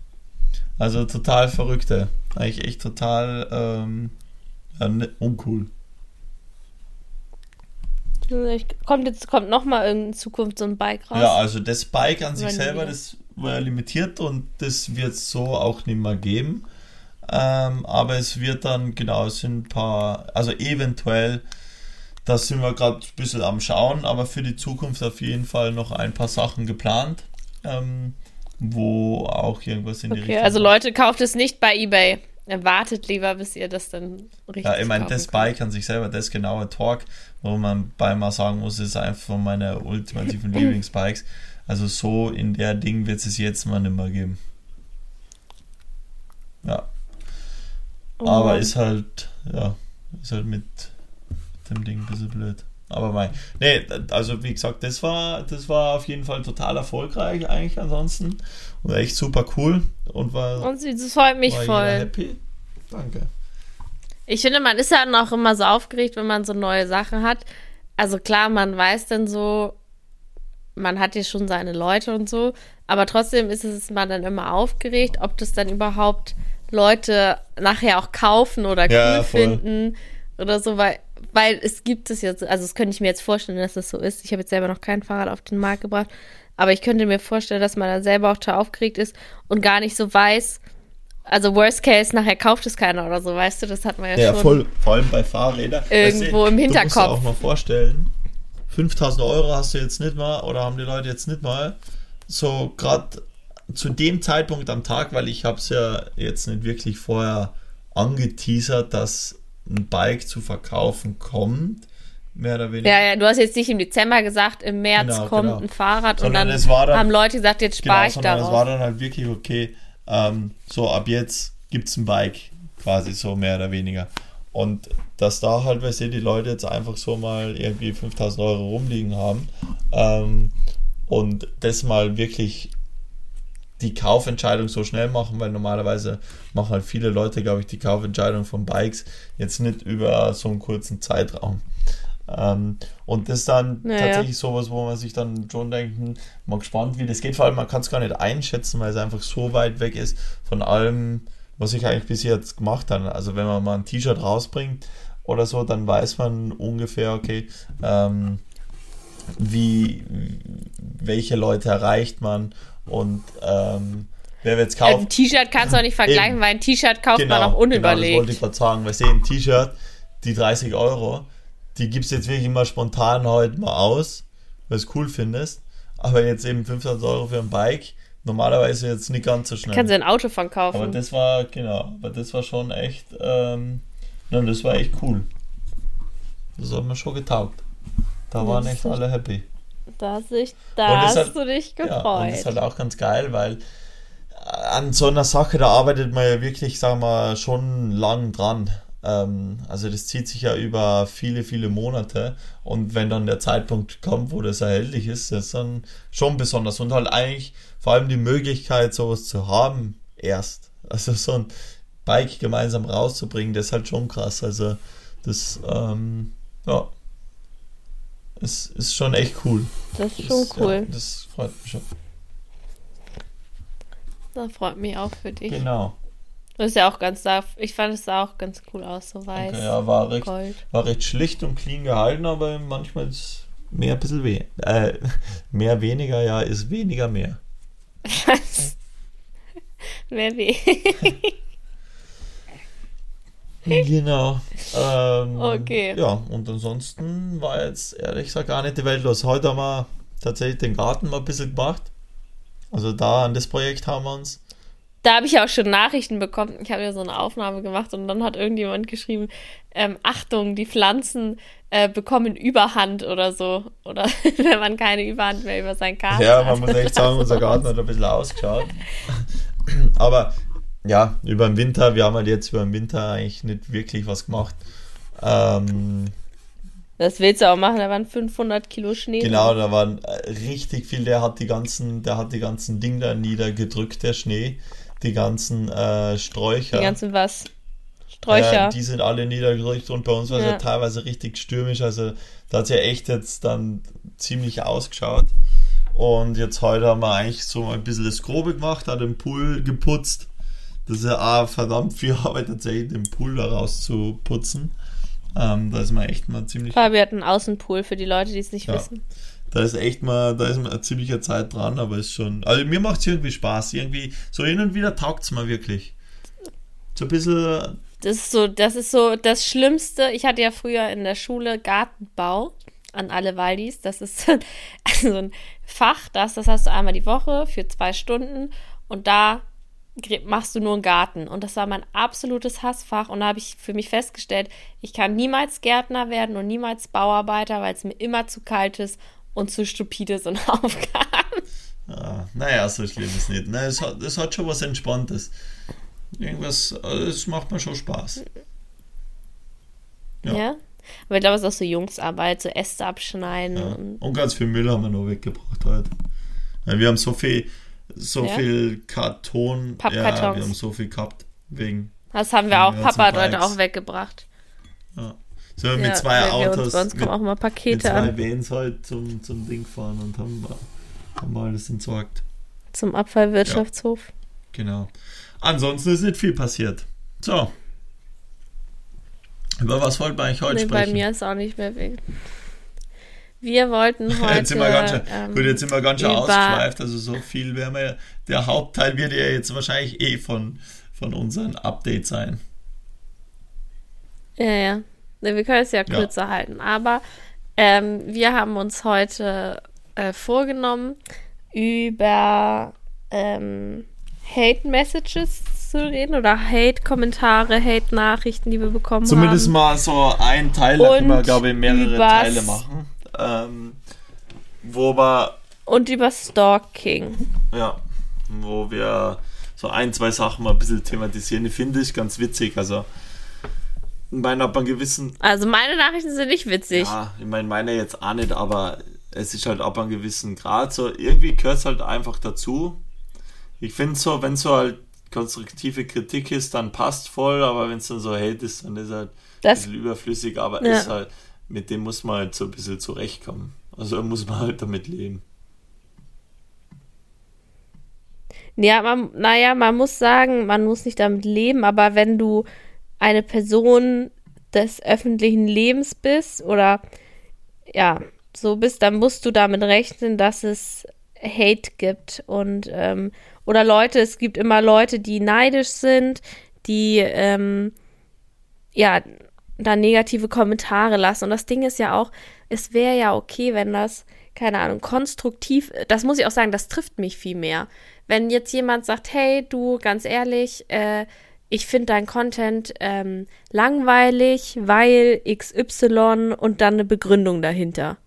Also total verrückte. Eigentlich echt total ähm, ne- uncool. kommt jetzt kommt noch mal in Zukunft so ein Bike raus. Ja, also das Bike an sich selber, das war ja limitiert und das wird es so auch nicht mehr geben. Ähm, aber es wird dann, genau, es sind ein paar, also eventuell, da sind wir gerade ein bisschen am Schauen, aber für die Zukunft auf jeden Fall noch ein paar Sachen geplant, ähm, wo auch irgendwas in die okay, Richtung also kommt. Leute, kauft es nicht bei eBay. Wartet lieber, bis ihr das dann richtig Ja, ich meine, das. Bike an sich selber, das genaue Talk, wo man bei mal sagen muss, ist einfach von meiner ultimativen Lieblingsbikes. Also so in der Ding wird es jetzt mal nicht mehr geben. Ja, Oh aber ist halt, ja, ist halt mit dem Ding ein bisschen blöd. Aber mein, nee, also wie gesagt, das war, das war auf jeden Fall total erfolgreich eigentlich ansonsten und echt super cool und war, Und sie- das freut mich voll. happy. Danke. Ich finde, man ist ja noch immer so aufgeregt, wenn man so neue Sachen hat. Also klar, man weiß dann so, man hat ja schon seine Leute und so, aber trotzdem ist es man dann immer aufgeregt, ob das dann überhaupt Leute nachher auch kaufen oder cool Ja, voll. Oder so, weil, weil es gibt es jetzt, also das könnte ich mir jetzt vorstellen, dass das so ist. Ich habe jetzt selber noch kein Fahrrad auf den Markt gebracht, aber ich könnte mir vorstellen, dass man dann selber auch total aufgeregt ist und gar nicht so weiß, also worst case, nachher kauft es keiner oder so, weißt du, das hat man ja, Ja, schon. voll, vor allem bei Fahrrädern. Irgendwo im Du musst dir Hinterkopf. auch mal vorstellen, 5000 Euro hast du jetzt nicht mal oder haben die Leute jetzt nicht mal. So gerade zu dem Zeitpunkt am Tag, weil ich habe es ja jetzt nicht wirklich vorher angeteasert, dass ein Bike zu verkaufen kommt, mehr oder weniger. Ja, ja, du hast jetzt nicht im Dezember gesagt, im März Genau, kommt genau. ein Fahrrad Sondern und dann, es war dann- haben Leute gesagt, jetzt spare Genau, ich sondern es war dann halt wirklich okay, ähm, so ab jetzt gibt es ein Bike, quasi so mehr oder weniger. Und dass da halt, weißt du, die Leute jetzt einfach so mal irgendwie 5000 Euro rumliegen haben ähm, und das mal wirklich die Kaufentscheidung so schnell machen, weil normalerweise machen halt viele Leute, glaube ich, die Kaufentscheidung von Bikes jetzt nicht über so einen kurzen Zeitraum. Ähm, und das ist dann Naja. tatsächlich sowas, wo man sich dann schon denkt, hm, mal gespannt, wie das geht. Vor allem, man kann es gar nicht einschätzen, weil es einfach so weit weg ist von allem, was ich eigentlich bis jetzt gemacht habe. Also wenn man mal ein T-Shirt rausbringt oder so, dann weiß man ungefähr, okay, ähm, wie, welche Leute erreicht man und ähm, wer wird es Ein kaufen. T-Shirt kannst du auch nicht vergleichen, Eben. weil ein T-Shirt kauft man auch Genau, das wollte unüberlegt. ich gerade sagen. Weil ein T-Shirt, die 30 Euro, die gibst jetzt wirklich immer spontan heute mal aus, weil du es cool findest. Aber jetzt eben 500 Euro für ein Bike, normalerweise jetzt nicht ganz so schnell. kannst du ein Auto von kaufen. aber das war, genau, aber das war schon echt, ähm, na, das war echt cool. Das hat mir schon getaugt. Da waren echt alle happy. Da hast, dich, Und da hast du dich Ja, und gefreut. das ist halt auch ganz geil, weil an so einer Sache, da arbeitet man ja wirklich, sagen wir, schon lang dran. Ähm, also das zieht sich ja über viele, viele Monate und wenn dann der Zeitpunkt kommt, wo das erhältlich ist, das ist dann schon besonders und halt eigentlich vor allem die Möglichkeit, sowas zu haben, erst. Also so ein Bike gemeinsam rauszubringen, das ist halt schon krass. Also das, ähm, ja, es ist schon echt cool. das ist schon Das, cool. Ja, das freut mich schon. Das freut mich auch für dich. Genau. Das ist ja auch ganz, ich fand es sah auch ganz cool aus, so weiß, Okay, ja, war recht, Gold. war recht schlicht und clean gehalten, aber manchmal ist mehr ein bisschen weh. Äh, mehr weniger, ja, ist weniger mehr. Was? Wer weh. Genau. Ähm, Okay. Ja, und ansonsten war jetzt ehrlich gesagt gar nicht die Welt los. Heute haben wir tatsächlich den Garten mal ein bisschen gemacht. Also da an das Projekt haben wir uns. Da habe ich auch schon Nachrichten bekommen. Ich habe ja so eine Aufnahme gemacht und dann hat irgendjemand geschrieben, ähm, Achtung, die Pflanzen äh, bekommen Überhand oder so. Oder wenn man keine Überhand mehr über seinen Garten Ja, hat. man muss echt sagen, unser Garten hat ein bisschen ausgeschaut. Aber ja, über den Winter, wir haben halt jetzt über den Winter eigentlich nicht wirklich was gemacht. Ähm, Das willst du auch machen, da waren 500 Kilo Schnee. genau, da waren äh, richtig viel, der hat die ganzen, der hat die ganzen Dinge da niedergedrückt, der Schnee. Die ganzen äh, Sträucher. Die ganzen was? Sträucher. Ja, die sind alle niedergedrückt und bei uns war es ja. Ja. teilweise richtig stürmisch. Also da hat es ja echt jetzt dann ziemlich ausgeschaut. Und jetzt heute haben wir eigentlich so ein bisschen das Grobe gemacht, hat den Pool geputzt. Das ist ja auch verdammt viel Arbeit tatsächlich, den Pool da rauszuputzen. Ähm, da ist man echt mal ziemlich. Fabi hat einen Außenpool für die Leute, die es nicht Ja. wissen. Da ist echt mal, da ist mal eine ziemliche Zeit dran, aber ist schon. Also mir macht es irgendwie Spaß. Irgendwie, so hin und wieder taugt es mal wirklich. So ein bisschen Das ist so, das ist so das Schlimmste. Ich hatte ja früher in der Schule Gartenbau an alle Waldis. Das ist so ein- also so ein Fach, das, das hast du einmal die Woche für zwei Stunden und da machst du nur einen Garten. Und das war mein absolutes Hassfach. Und da habe ich für mich festgestellt, ich kann niemals Gärtner werden und niemals Bauarbeiter, weil es mir immer zu kalt ist und zu stupide sind Aufgaben. Ja, naja, so schlimm ist nicht. Ne, es, hat, es hat schon was Entspanntes. Irgendwas, also es macht mir schon Spaß. Ja. Ja. Aber ich glaube, es ist auch so Jungsarbeit, so Äste abschneiden. Ja. Und Und ganz viel Müll haben wir noch weggebracht heute. Wir haben so viel, so Ja? viel Karton. Ja, Pappkartons. wir haben so viel gehabt. Wegen. das haben wir auch. Ja, Papa hat heute auch weggebracht. Ja. Wir Ja, mit zwei Autos, bei uns mit, kommen auch mal mit Pakete zwei an Vans halt zum, zum Ding gefahren und haben, haben alles entsorgt. zum Abfallwirtschaftshof. Genau. Ansonsten ist nicht viel passiert. So. Über was wollten wir eigentlich heute Nee, bei sprechen? mir ist auch nicht mehr weh. Wir wollten heute. jetzt sind wir ganz schön, ähm, gut, jetzt sind wir ganz schön ausgeschweift, also so viel werden wir, der Hauptteil wird ja jetzt wahrscheinlich eh von, von unseren Updates sein. Ja, ja. Wir können es ja Ja. kürzer halten. Aber ähm, wir haben uns heute äh, vorgenommen, über ähm, Hate-Messages zu reden oder Hate-Kommentare, Hate-Nachrichten, die wir bekommen Zumindest haben. mal so ein Teil, da können wir, glaube ich, mehrere Teile machen. Ähm, wo wir, Und über Stalking. ja, wo wir so ein, zwei Sachen mal ein bisschen thematisieren. Ich finde ich ganz witzig, also ich meine, ab einem gewissen Also meine Nachrichten sind nicht witzig. Ja, ich meine, meine jetzt auch nicht, aber es ist halt ab einem gewissen Grad so, irgendwie gehört es halt einfach dazu. Ich finde so, wenn so halt konstruktive Kritik ist, dann passt voll, aber wenn es dann so Hate ist, dann ist halt ein Das, bisschen überflüssig, aber Ja. ist halt, mit dem muss man halt so ein bisschen zurechtkommen. Also muss man halt damit leben. ja, man, naja, man muss sagen, man muss nicht damit leben, aber wenn du eine Person des öffentlichen Lebens bist oder ja, so bist, dann musst du damit rechnen, dass es Hate gibt und ähm, oder Leute, es gibt immer Leute, die neidisch sind, die ähm, ja da negative Kommentare lassen. Und das Ding ist ja auch, es wäre ja okay, wenn das, keine Ahnung, konstruktiv, das muss ich auch sagen, das trifft mich viel mehr. Wenn jetzt jemand sagt, hey, du, ganz ehrlich, äh, ich finde dein Content ähm, langweilig, weil XY und dann eine Begründung dahinter.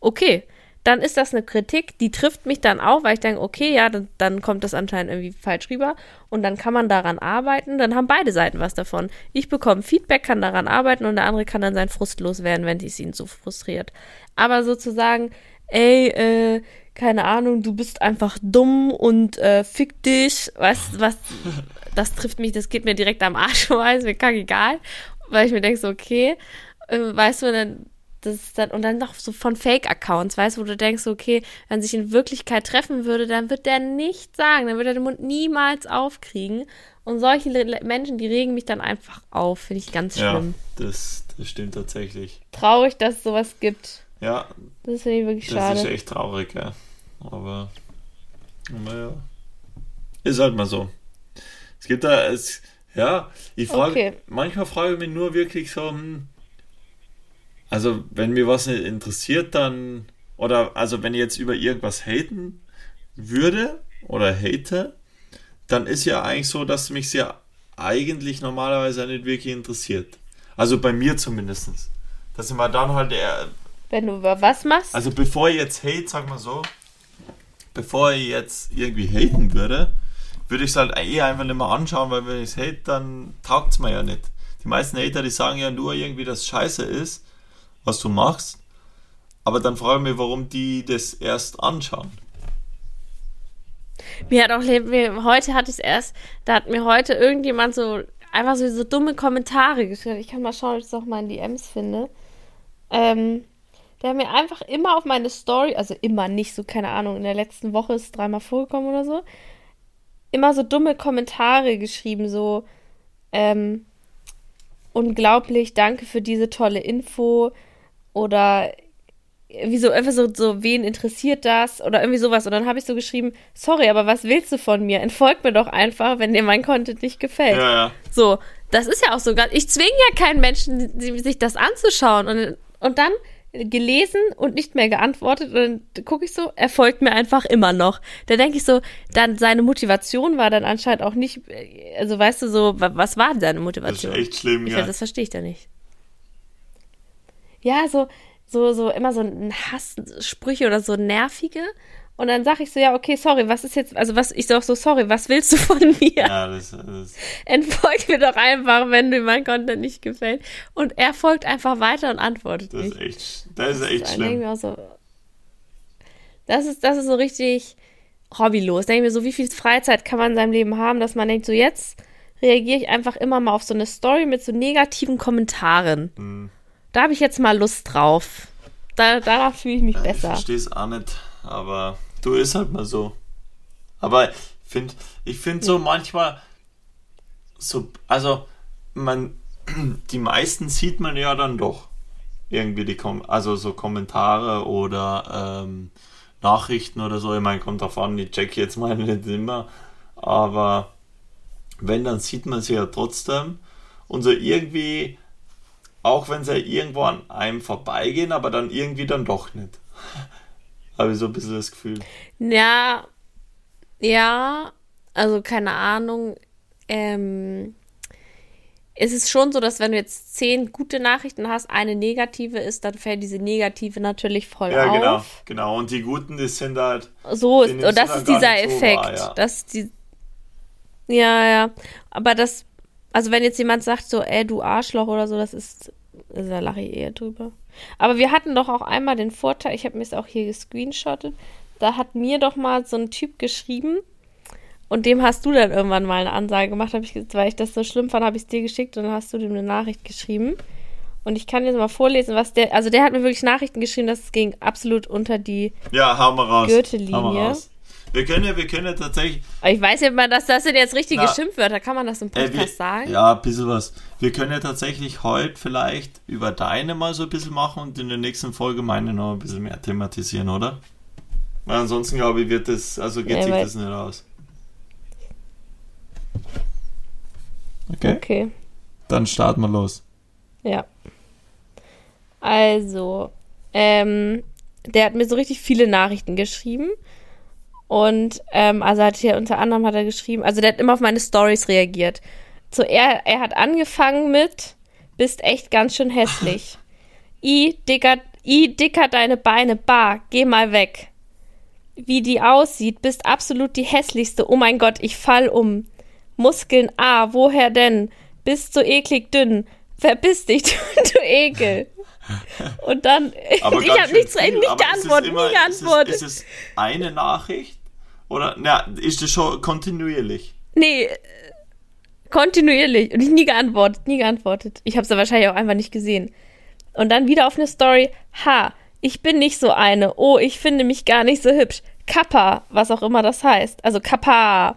Okay, dann ist das eine Kritik, die trifft mich dann auch, weil ich denke, okay, ja, dann, dann kommt das anscheinend irgendwie falsch rüber und dann kann man daran arbeiten, dann haben beide Seiten was davon. Ich bekomme Feedback, kann daran arbeiten und der andere kann dann sein Frust loswerden, wenn es ihn so frustriert. Aber sozusagen, ey, äh, keine Ahnung, du bist einfach dumm und äh, fick dich, weißt was, das trifft mich, das geht mir direkt am Arsch vorbei, ist mir kackegal, weil ich mir denke so, okay, äh, weißt du, dann das ist dann, und dann noch so von Fake-Accounts, weißt du, wo du denkst, okay, wenn sich in Wirklichkeit treffen würde, dann wird der nichts sagen, dann wird er den Mund niemals aufkriegen. Und solche Le- Menschen, die regen mich dann einfach auf, finde ich ganz schlimm. Ja, das, das stimmt tatsächlich. Traurig, dass es sowas gibt. Ja, Das finde ich wirklich das schade. ist echt traurig, ja. Aber, naja, ist halt mal so. Es gibt da, es, ja, ich frage, Okay. manchmal frage ich mich nur wirklich so, hm, also wenn mir was nicht interessiert, dann, oder also wenn ich jetzt über irgendwas haten würde, oder hate, dann ist ja eigentlich so, dass mich ja eigentlich normalerweise nicht wirklich interessiert. Also bei mir zumindest. Dass ich mal dann halt eher. Wenn du über was machst? Also bevor ich jetzt hate, sag mal so, bevor ich jetzt irgendwie haten würde, würde ich es halt eh einfach nicht mehr anschauen, weil wenn ich es hate, dann taugt es mir ja nicht. Die meisten Hater, die sagen ja nur irgendwie, dass scheiße ist, was du machst. Aber dann frage ich mich, warum die das erst anschauen. Mir hat auch mir, heute hatte ich es erst, da hat mir heute irgendjemand so einfach so, so dumme Kommentare geschrieben. Ich kann mal schauen, ob ich es auch mal in die Ems finde. Ähm, der hat mir einfach immer auf meine Story, also immer nicht so, keine Ahnung, in der letzten Woche ist es dreimal vorgekommen oder so, immer so dumme Kommentare geschrieben, so, ähm, unglaublich, danke für diese tolle Info oder wieso einfach so, so, wen interessiert das oder irgendwie sowas. Und dann habe ich so geschrieben, sorry, aber was willst du von mir? Entfolgt mir doch einfach, wenn dir mein Content nicht gefällt. Ja, ja. So, das ist ja auch so. Ich zwinge ja keinen Menschen, sich das anzuschauen. Und, und dann gelesen und nicht mehr geantwortet und dann gucke ich so, er folgt mir einfach immer noch. Da denke ich so, dann seine Motivation war dann anscheinend auch nicht, also weißt du so, was war denn seine Motivation? Das ist echt schlimm, ich ja. das verstehe ich da nicht. Ja, so, so, so immer so ein Hasssprüche oder so nervige. Und dann sage ich so, ja, okay, sorry, was ist jetzt, also was, ich sag so, sorry, was willst du von mir? Ja, das, das Entfolg mir doch einfach, wenn dir mein Content nicht gefällt. Und er folgt einfach weiter und antwortet das nicht. ist echt, das ist echt Dann schlimm. so, das ist, das ist so richtig hobbylos. Denke ich mir so, wie viel Freizeit kann man in seinem Leben haben, dass man denkt, so jetzt reagiere ich einfach immer mal auf so eine Story mit so negativen Kommentaren. Hm. Da habe ich jetzt mal Lust drauf. Da, danach fühle ich mich Ich besser. verstehe es auch nicht, aber du ist halt mal so. Aber ich finde ich find so manchmal so, also man, die meisten sieht man ja dann doch irgendwie die, Kom also so Kommentare oder ähm, Nachrichten oder so. Ich meine, kommt davon, ich check jetzt meine nicht immer, aber wenn, dann sieht man sie ja trotzdem und so irgendwie, auch wenn sie irgendwo an einem vorbeigehen, aber dann irgendwie dann doch nicht. Habe ich so ein bisschen das Gefühl. Ja, ja, also keine Ahnung. Ähm, es ist schon so, dass wenn du jetzt zehn gute Nachrichten hast, eine negative ist, dann fällt diese negative natürlich voll Ja, auf. genau, genau. Und die Guten, die sind halt. So ist, und das ist dieser nicht so Effekt. wahr, ja. Das die, ja, ja. Aber das, also wenn jetzt jemand sagt so, ey, du Arschloch oder so, das ist, also da lache ich eher drüber. Aber wir hatten doch auch einmal den Vorteil, ich habe mir es auch hier gescreenshottet, da hat mir doch mal so ein Typ geschrieben und dem hast du dann irgendwann mal eine Ansage gemacht, ich, weil ich das so schlimm fand, habe ich es dir geschickt und dann hast du dem eine Nachricht geschrieben. Und ich kann jetzt mal vorlesen, was der, also der hat mir wirklich Nachrichten geschrieben, das ging absolut unter die Ja, hau mal raus. Gürtellinie. Hau mal raus. Wir können ja, wir können ja tatsächlich. Ich weiß ja mal, dass das sind jetzt richtige Na, Schimpfwörter. Kann man das im Äh, Podcast wir, sagen? Ja, ein bisschen was. Wir können ja tatsächlich heute vielleicht über deine mal so ein bisschen machen und in der nächsten Folge meine noch ein bisschen mehr thematisieren, oder? Weil ansonsten glaube ich, wird das, also geht Nee, sich das nicht aus. Okay, Okay, dann starten wir los. ja. Also, ähm, der hat mir so richtig viele Nachrichten geschrieben. Und, ähm, also hat hier unter anderem hat er geschrieben, also der hat immer auf meine Stories reagiert. So, er, er hat angefangen mit, bist echt ganz schön hässlich. I, dicker, I, dicker deine Beine, bar, geh mal weg. Wie die aussieht, bist absolut die hässlichste. Oh mein Gott, ich fall um. Muskeln, ah, woher denn? Bist so eklig dünn. Verbiss dich, du, du Ekel. Und dann, Aber ich habe nichts, viel. nicht geantwortet, immer- nie geantwortet. Ist es, ist es eine Nachricht? Oder, na, ist das schon kontinuierlich? Nee, äh, kontinuierlich. Und ich nie geantwortet, nie geantwortet. Ich habe es wahrscheinlich auch einfach nicht gesehen. Und dann wieder auf eine Story. Ha, ich bin nicht so eine. Oh, ich finde mich gar nicht so hübsch. Kappa, was auch immer das heißt. Also Kappa.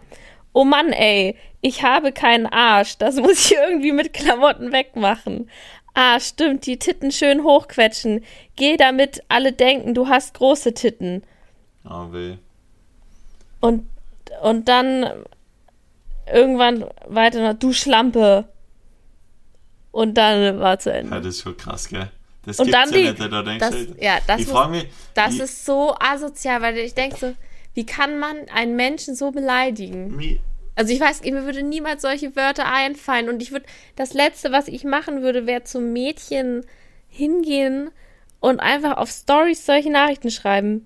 Oh Mann, ey, ich habe keinen Arsch. Das muss ich irgendwie mit Klamotten wegmachen. Ah, stimmt, die Titten schön hochquetschen. Geh damit alle denken, du hast große Titten. Ah, weh. Und, und dann irgendwann weiter noch, du Schlampe. Und dann war zu Ja, Ende. das ist schon krass, gell? Das Und gibt's dann ja die- nicht, da denkst Das, ja, das, ich muss, mich, das wie- ist so asozial, weil ich denke so, Wie kann man einen Menschen so beleidigen? Wie, Also ich weiß, mir würde niemals solche Wörter einfallen und ich würde, das Letzte, was ich machen würde, wäre zum Mädchen hingehen und einfach auf Stories solche Nachrichten schreiben.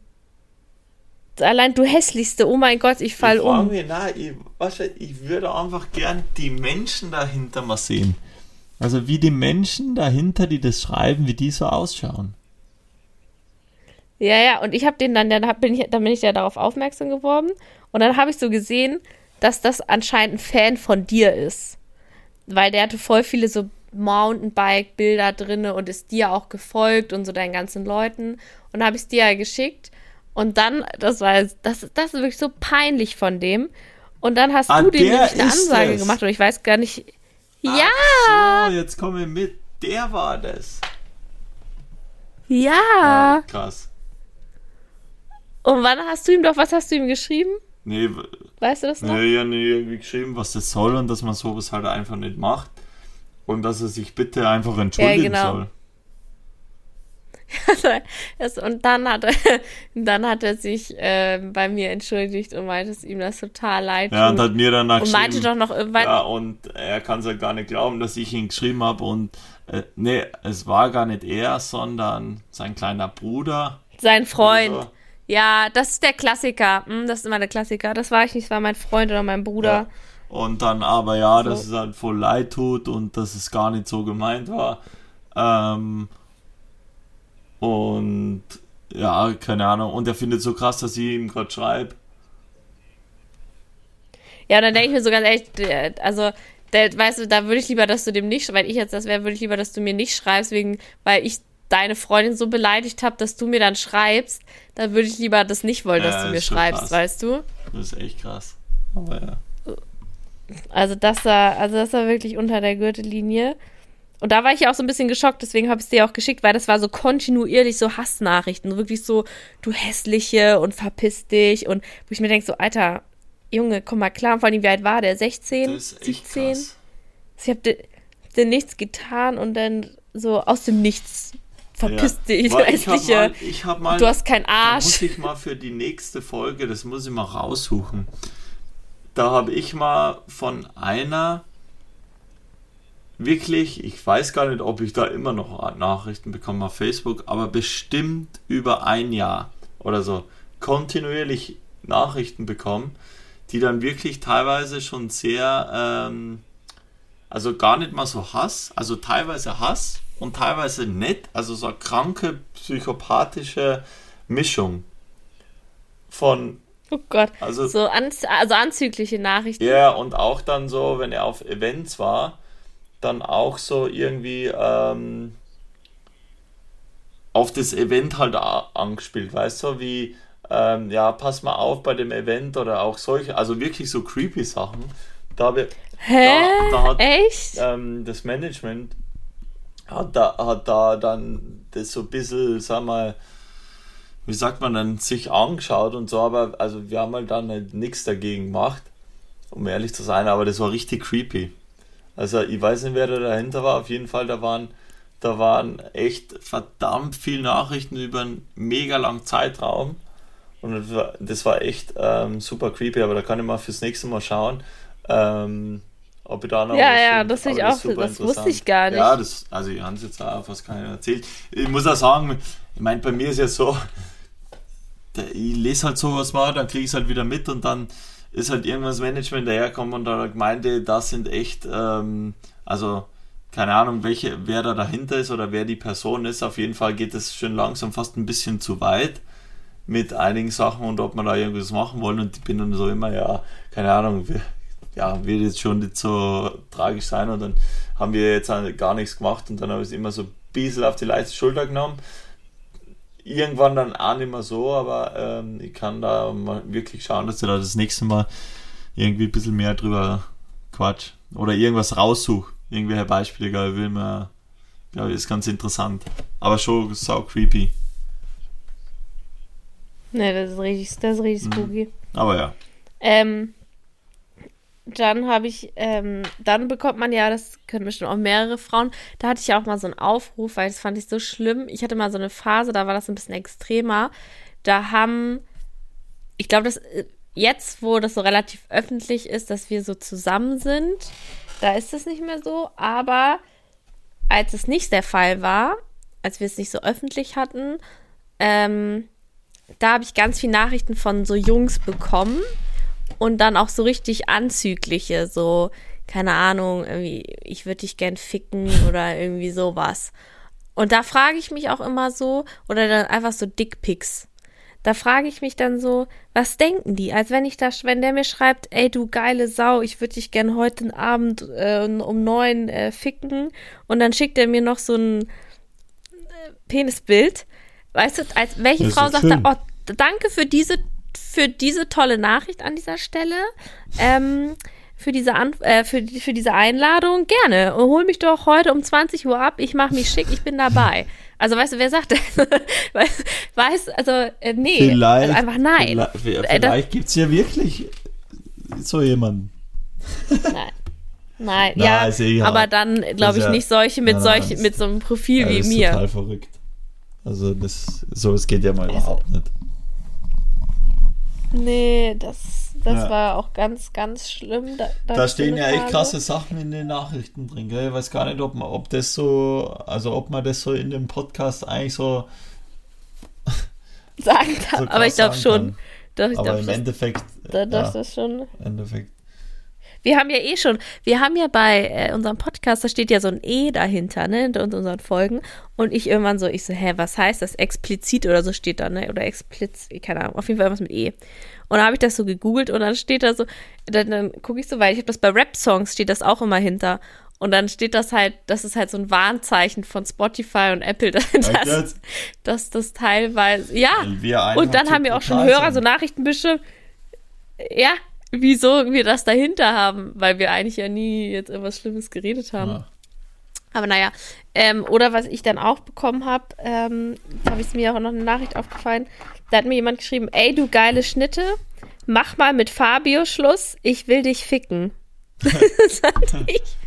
Allein du hässlichste, oh mein Gott, ich fall ich um. mich, nein, ich, weißt du, ich würde einfach gern die Menschen dahinter mal sehen. Also wie die Menschen dahinter, die das schreiben, wie die so ausschauen. Ja, ja, und ich habe den dann, dann bin ich, dann bin ich ja darauf aufmerksam geworden und dann habe ich so gesehen, dass das anscheinend ein Fan von dir ist. Weil der hatte voll viele so Mountainbike-Bilder drinne und ist dir auch gefolgt und so deinen ganzen Leuten. Und habe ich es dir ja geschickt. Und dann, das war, das, das ist wirklich so peinlich von dem. Und dann hast Ah, du dem nämlich eine Ansage es. gemacht und ich weiß gar nicht. Ja, Ach so, jetzt komme ich mit. Der war das. ja. krass. Und wann hast du ihm doch, was hast du ihm geschrieben? Nee, Weißt du das noch? nee, ich habe irgendwie geschrieben, was das soll und dass man sowas halt einfach nicht macht. Und dass er sich bitte einfach entschuldigen genau. soll. Also, und dann hat er, dann hat er sich ähm, bei mir entschuldigt und meinte, dass ihm das total leid Ja, und tut. hat mir dann und meinte doch noch irgendwann, Ja, und er kann es ja gar nicht glauben, dass ich ihn geschrieben habe. Und äh, nee, es war gar nicht er, sondern sein kleiner Bruder. sein Freund. Also, Ja, das ist der Klassiker. Hm, das ist immer der Klassiker. Das war ich nicht, das war mein Freund oder mein Bruder. Ja. Und dann aber ja, So. dass es halt voll leid tut und dass es gar nicht so gemeint war. Ähm, und ja, keine Ahnung. Und er findet so krass, dass ich ihm gerade schreibe. Ja, und dann denke ich mir so ganz ehrlich, also, der, weißt du, da würde ich lieber, dass du dem nicht, weil ich jetzt das wäre, würde ich lieber, dass du mir nicht schreibst, wegen, weil ich deine Freundin so beleidigt habe, dass du mir dann schreibst, dann würde ich lieber das nicht wollen, dass Ja, du mir schreibst, krass. weißt du? Das ist echt krass. Aber ja. Also das war, also das war wirklich unter der Gürtellinie. Und da war ich ja auch so ein bisschen geschockt, deswegen habe ich es dir auch geschickt, weil das war so kontinuierlich so Hassnachrichten, wirklich so, du hässliche und verpiss dich und wo ich mir denke, so, Alter, Junge, komm mal klar, vor allem, wie alt war der? 16? Das ist echt 17? krass. Ich hab dir, nichts getan und dann so aus dem Nichts verpiss dich, du Weil ich hab hässliche. mal, ich hab mal, Du hast keinen Da muss Arsch. ich mal für die nächste Folge, das muss ich mal raussuchen. Da habe ich mal von einer wirklich, ich weiß gar nicht, ob ich da immer noch Nachrichten bekomme auf Facebook, aber bestimmt über ein Jahr oder so kontinuierlich Nachrichten bekommen, die dann wirklich teilweise schon sehr, ähm, also gar nicht mal so Hass, also teilweise Hass und teilweise nett, also so eine kranke psychopathische Mischung von, Oh Gott. also So an, also anzügliche Nachrichten. ja, und auch dann so, wenn er auf Events war, dann auch so irgendwie ähm, auf das Event halt angespielt, weißt du, wie, ähm, ja, pass mal auf bei dem Event oder auch solche, also wirklich so creepy Sachen. Da wir, Hä? Da- da hat- Echt? ähm, das Management hat da, hat da dann das so ein bisschen, sag mal, wie sagt man dann, sich angeschaut und so, aber also wir haben halt dann halt nichts dagegen gemacht, um ehrlich zu sein, aber das war richtig creepy. Also ich weiß nicht, wer da dahinter war, auf jeden Fall, da waren, da waren echt verdammt viele Nachrichten über einen mega langen Zeitraum und das war, das war echt ähm, super creepy, aber da kann ich mal fürs nächste Mal schauen, ähm, ob ich da noch Ja, ja, finde. das ich auch- das wusste ich gar nicht. Ja, das, also ich habe es jetzt auch fast keiner erzählt. Ich muss auch sagen, ich meine, bei mir ist ja so, ich lese halt sowas mal, dann kriege ich es halt wieder mit und dann ist halt irgendwann das Management daherkommen und da meinte, das sind echt, ähm, also keine Ahnung, welche, wer da dahinter ist oder wer die Person ist. Auf jeden Fall geht es schon langsam fast ein bisschen zu weit mit einigen Sachen und ob man da irgendwas machen wollen und ich bin dann so immer, ja, keine Ahnung, wir, ja, wird jetzt schon nicht so tragisch sein und dann haben wir jetzt gar nichts gemacht und dann habe ich es immer so ein bisschen auf die leichte Schulter genommen. Irgendwann dann auch nicht mehr so, aber ähm, ich kann da mal wirklich schauen, dass ich da das nächste Mal irgendwie ein bisschen mehr drüber quatsch oder irgendwas raussuche. Irgendwelche Beispiele, glaube ich, will mir, glaube ich, ist ganz interessant. Aber schon sau creepy. Ne, das ist richtig, das ist richtig Mhm. spooky. Aber ja. Ähm, dann habe ich, ähm, dann bekommt man ja, das können bestimmt auch mehrere Frauen, da hatte ich ja auch mal so einen Aufruf, weil das fand ich so schlimm. Ich hatte mal so eine Phase, da war das ein bisschen extremer. Da haben ich glaube, dass äh, jetzt, wo das so relativ öffentlich ist, dass wir so zusammen sind, da ist es nicht mehr so. Aber als es nicht der Fall war, als wir es nicht so öffentlich hatten, ähm, da habe ich ganz viele Nachrichten von so Jungs bekommen und dann auch so richtig anzügliche, so, keine Ahnung, irgendwie, ich würde dich gern ficken oder irgendwie sowas. Und da frage ich mich auch immer so, oder dann einfach so Dickpics. Da frage ich mich dann so, was denken die? Als wenn ich da, wenn der mir schreibt, ey du geile Sau, ich würde dich gern heute Abend äh, um neun äh, ficken und dann schickt er mir noch so ein äh, Penisbild. Weißt du, als welche Frau sagt da, oh, danke für diese, für diese tolle Nachricht an dieser Stelle. Ähm, für diese, An äh, für, für diese Einladung gerne. Hol mich doch heute um 20 Uhr ab. Ich mache mich schick, ich bin dabei. Also weißt du, wer sagt das? weiß, also äh, nee, vielleicht, also einfach nein. Vielleicht, vielleicht gibt es ja wirklich so jemanden. Nein. Nein, Na, ja, eh aber dann glaube ich ja, nicht solche mit na, solch, mit so einem Profil ja, wie das mir. Ist total verrückt. Also das, so es geht ja mal also, überhaupt nicht. Nee, das, das ja. war auch ganz, ganz schlimm. Da, da stehen ja echt krasse Sachen in den Nachrichten drin, gell? Ich weiß gar nicht, ob man, ob das so, also ob man das so in dem Podcast eigentlich so sagen kann. So aber ich glaube schon. Doch, ich aber glaub, im das, Endeffekt. Da, ja, das schon. Endeffekt. Wir haben ja eh schon, wir haben ja bei äh, unserem Podcast, da steht ja so ein E dahinter, ne, hinter unseren Folgen. Und ich irgendwann so, ich so, hä, was heißt das? Explizit oder so steht da, ne? Oder explizit, keine Ahnung, auf jeden Fall irgendwas mit E. Und dann habe ich das so gegoogelt und dann steht da so, dann, dann gucke ich so, weil ich habe das bei Rap-Songs steht das auch immer hinter. Und dann steht das halt, das ist halt so ein Warnzeichen von Spotify und Apple, dass, dass das teilweise, ja. Und dann haben wir auch schon Hörer so Nachrichtenbüsche, ja, wieso wir das dahinter haben, weil wir eigentlich ja nie jetzt irgendwas Schlimmes geredet haben. Ja. Aber naja, ähm, oder was ich dann auch bekommen habe, ähm, habe ich mir auch noch eine Nachricht aufgefallen. Da hat mir jemand geschrieben, ey du geile Schnitte, mach mal mit Fabio Schluss, ich will dich ficken. das hatte ich.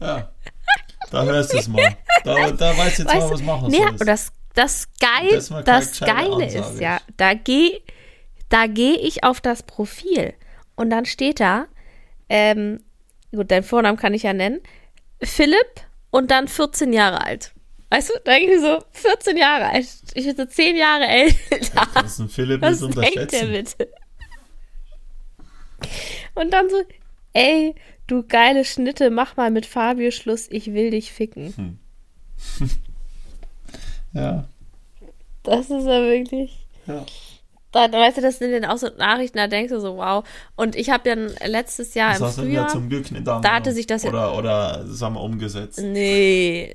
Ja. Da hörst du es mal. Da, da weißt du jetzt weißt mal, was machen nee, sollst. Das, das, Geil, das, das Geile ist ja, da gehe da geh ich auf das Profil und dann steht da, ähm, gut, deinen Vornamen kann ich ja nennen, Philipp und dann 14 Jahre alt. Weißt du, da denke ich so, 14 Jahre alt. Ich bin so 10 Jahre älter. Das ist ein Philipp Was nicht unterschätzen. Der bitte? Und dann so, ey, du geile Schnitte, mach mal mit Fabio Schluss, ich will dich ficken. Hm. ja. Das ist ja wirklich. Ja da, weißt du, das sind dann auch so Nachrichten, da denkst du so, wow. Und ich habe dann letztes Jahr das im Frühjahr, ja zum Glück nicht da hatte sich das oder, oder sagen wir umgesetzt. Nee,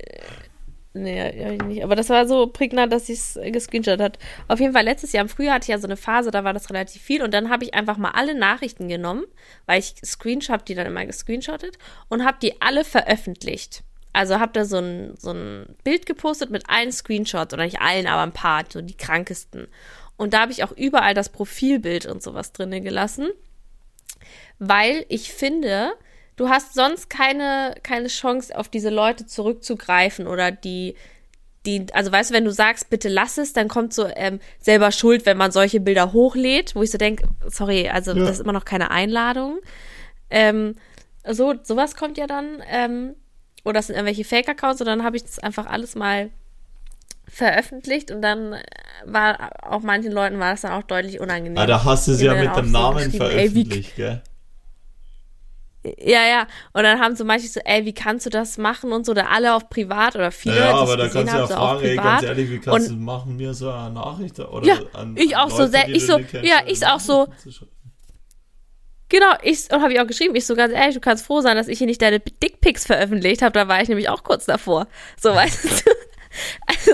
nee, ich nicht. Aber das war so prägnant, dass ich es gescreenshot hat. Auf jeden Fall letztes Jahr im Frühjahr hatte ich ja so eine Phase, da war das relativ viel und dann habe ich einfach mal alle Nachrichten genommen, weil ich Screenshot die dann immer gescreenshottet und habe die alle veröffentlicht. Also habe da so ein, so ein Bild gepostet mit allen Screenshots, oder nicht allen, aber ein paar, so die krankesten. Und da habe ich auch überall das Profilbild und sowas drinne gelassen, weil ich finde, du hast sonst keine, keine Chance, auf diese Leute zurückzugreifen oder die, die, also weißt du, wenn du sagst, bitte lass es, dann kommt so ähm, selber Schuld, wenn man solche Bilder hochlädt, wo ich so denke, sorry, also ja. das ist immer noch keine Einladung. Ähm, so, sowas kommt ja dann, ähm, oder das sind irgendwelche Fake-Accounts, und dann habe ich das einfach alles mal veröffentlicht und dann war auch manchen Leuten war das dann auch deutlich unangenehm. Ah, da hast du es ja mit dem Namen veröffentlicht, gell? Ja, ja. Und dann haben so manche so, ey, wie kannst du das machen und so, da alle auf privat oder viele. Ja, aber da kannst du ja so fragen, ey, ganz ehrlich, wie kannst und, du machen mir so eine Nachricht oder ja, an, ich auch Leute, so, ich so, ja, ich auch so. Genau, ich und habe ich auch geschrieben, ich so ganz ehrlich, du kannst froh sein, dass ich hier nicht deine Dickpics veröffentlicht habe, da war ich nämlich auch kurz davor. So, weißt du. Also,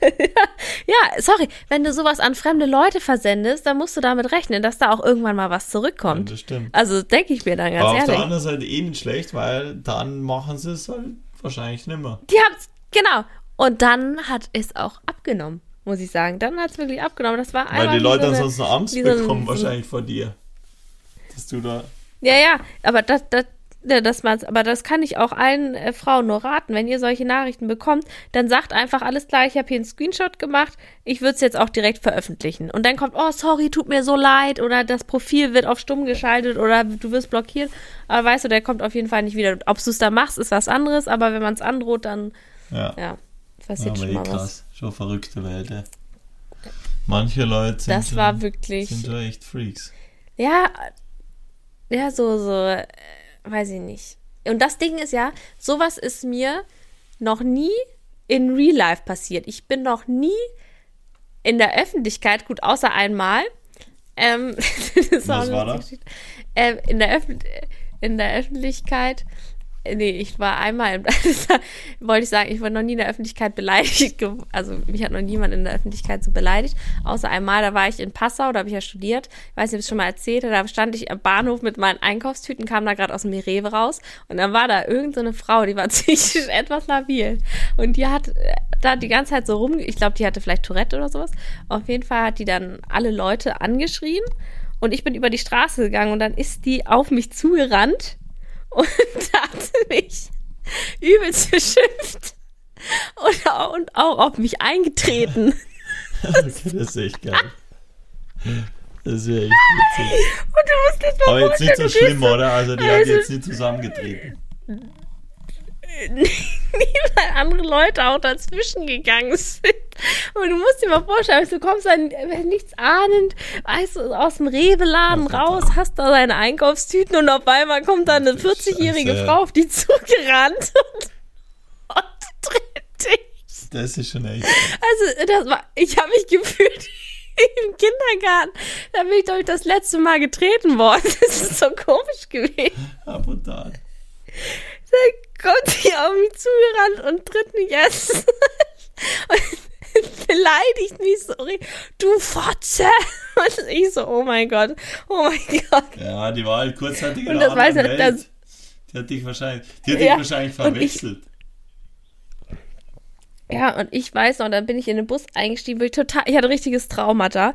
ja, sorry, wenn du sowas an fremde Leute versendest, dann musst du damit rechnen, dass da auch irgendwann mal was zurückkommt. Ja, das stimmt. Also denke ich mir dann ganz Aber ehrlich. Auf der anderen Seite eh nicht schlecht, weil dann machen sie es halt wahrscheinlich nimmer. Die haben es, genau. Und dann hat es auch abgenommen, muss ich sagen. Dann hat es wirklich abgenommen. Das war Weil die Leute so ansonsten Angst bekommen, so wahrscheinlich vor dir. Dass du da. Ja, ja, aber das, das, Ja, das man's, aber das kann ich auch allen äh, Frauen nur raten. Wenn ihr solche Nachrichten bekommt, dann sagt einfach alles klar, ich habe hier einen Screenshot gemacht, ich würde es jetzt auch direkt veröffentlichen. Und dann kommt, oh, sorry, tut mir so leid, oder das Profil wird auf stumm geschaltet oder du wirst blockiert. Aber weißt du, der kommt auf jeden Fall nicht wieder. Ob du es da machst, ist was anderes, aber wenn man es androht, dann Ja, ja, passiert ja schon mal was. krass. Schon verrückte Welt, ey. Manche Leute sind, Das schon, war wirklich. sind echt Freaks. Ja, ja, so, so, äh, weiß ich nicht. Und das Ding ist ja, sowas ist mir noch nie in Real Life passiert. Ich bin noch nie in der Öffentlichkeit, gut, außer einmal. Ähm, das war lustige da? Geschichte. Ähm, in, der Öff in der Öffentlichkeit. Nee, ich war einmal, wollte ich sagen, ich war noch nie in der Öffentlichkeit beleidigt. Also mich hat noch niemand in der Öffentlichkeit so beleidigt. Außer einmal, da war ich in Passau, da habe ich ja studiert. Ich weiß nicht, ob ich es schon mal erzählt habe. Da stand ich am Bahnhof mit meinen Einkaufstüten, kam da gerade aus dem Rewe raus. Und dann war da irgendeine so Frau, die war psychisch etwas labil. Und die hat äh, da die ganze Zeit so rum, ich glaube, die hatte vielleicht Tourette oder sowas. Auf jeden Fall hat die dann alle Leute angeschrien. Und ich bin über die Straße gegangen und dann ist die auf mich zugerannt und hat mich übelst beschimpft und, au- und auch auf mich eingetreten. Okay, das ist echt geil. Das ist ja echt witzig. Und du musst jetzt mal Aber jetzt nicht so schlimm, oder? Also die hat Also- jetzt nicht zusammengetreten. weil andere Leute auch dazwischen gegangen sind. Und du musst dir mal vorstellen, du kommst dann äh, nichts ahnend, weißt du, aus dem Rewe-Laden raus, hast da deine Einkaufstüten und auf einmal kommt da eine Ach du 40-jährige Scheiße. Frau auf die zugerannt und, und tritt dich. Das ist schon echt. Also, das war, ich habe mich gefühlt im Kindergarten. Da bin ich, glaube ich, das letzte Mal getreten worden. Das ist so komisch gewesen. Dann kommt sie auf mich zugerannt und tritt mich erst und beleidigt mich so. Du Fotze! Und ich so, oh mein Gott, oh mein Gott. Ja, die war halt kurzzeitig in Und der das Welt. das- die hat dich wahrscheinlich, die hat Ja, dich wahrscheinlich ich- verwechselt. Ja, und ich weiß noch, dann bin ich in den Bus eingestiegen, wirklich total, ich hatte richtiges Traumata.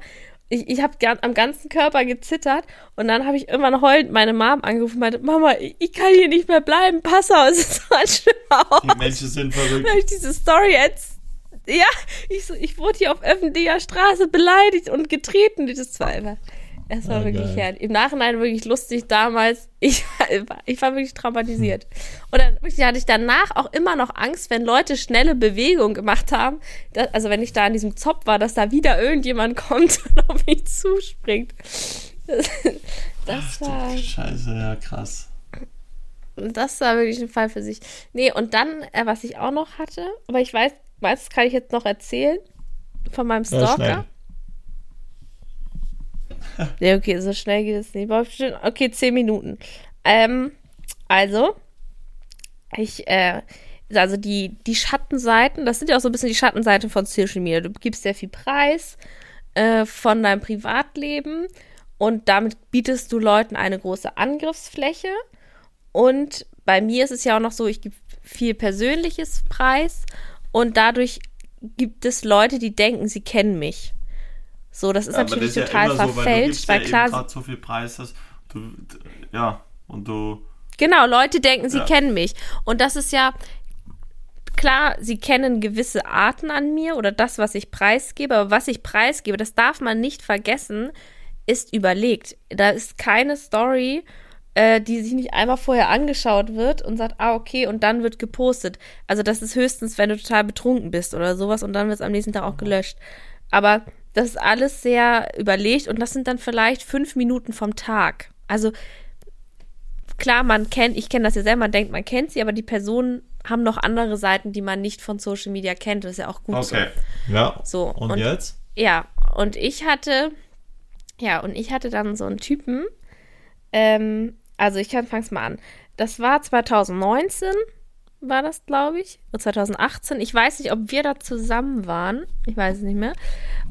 Ich, ich habe am ganzen Körper gezittert und dann habe ich irgendwann heulend meine Mom angerufen und meinte, Mama, ich, ich kann hier nicht mehr bleiben, pass auf, es ist so ein schlimmer Ort. Die Menschen sind verrückt. Dann habe ich diese Story jetzt. Ja, ich, so, ich wurde hier auf öffentlicher Straße beleidigt und getreten. Das war einfach. Es war Ja, wirklich geil. herrlich. Im Nachhinein wirklich lustig damals. Ich, war- ich war wirklich traumatisiert. Und dann hatte ich danach auch immer noch Angst, wenn Leute schnelle Bewegungen gemacht haben. Dass, also wenn ich da an diesem Zopf war, dass da wieder irgendjemand kommt und auf mich zuspringt. Das, das war. Scheiße, ja, krass. Das war wirklich ein Fall für sich. Nee, und dann, äh, was ich auch noch hatte, aber ich weiß, das kann ich jetzt noch erzählen von meinem Ja, Stalker. schnell. Nee, okay, so schnell geht es nicht. Okay, zehn Minuten. Ähm, also, ich, äh, also die, die Schattenseiten, das sind ja auch so ein bisschen die Schattenseiten von Social Media. Du gibst sehr viel Preis äh, von deinem Privatleben und damit bietest du Leuten eine große Angriffsfläche. Und bei mir ist es ja auch noch so, ich gebe viel persönliches Preis und dadurch gibt es Leute, die denken, sie kennen mich. So, das ist Ja, natürlich das ist ja total so, weil du verfälscht, gibst weil ja klar, so viel Preis hast. Du, ja, und du. Genau, Leute denken, sie Ja. kennen mich. Und das ist ja klar, sie kennen gewisse Arten an mir oder das, was ich preisgebe, aber was ich preisgebe, das darf man nicht vergessen, ist überlegt. Da ist keine Story, äh, die sich nicht einmal vorher angeschaut wird und sagt, ah, okay, und dann wird gepostet. Also das ist höchstens, wenn du total betrunken bist oder sowas und dann wird es am nächsten Tag auch gelöscht. Aber das ist alles sehr überlegt und das sind dann vielleicht fünf Minuten vom Tag. Also klar, man kennt, ich kenne das ja selber, man denkt, man kennt sie, aber die Personen haben noch andere Seiten, die man nicht von Social Media kennt. Das ist ja auch gut Okay. Ja. so. So, Und, jetzt? ja, und ich hatte, ja, und ich hatte dann so einen Typen, ähm, also ich kann, fang's mal an. Das war 2019, war das, glaube ich, oder 2018. Ich weiß nicht, ob wir da zusammen waren. Ich weiß es nicht mehr.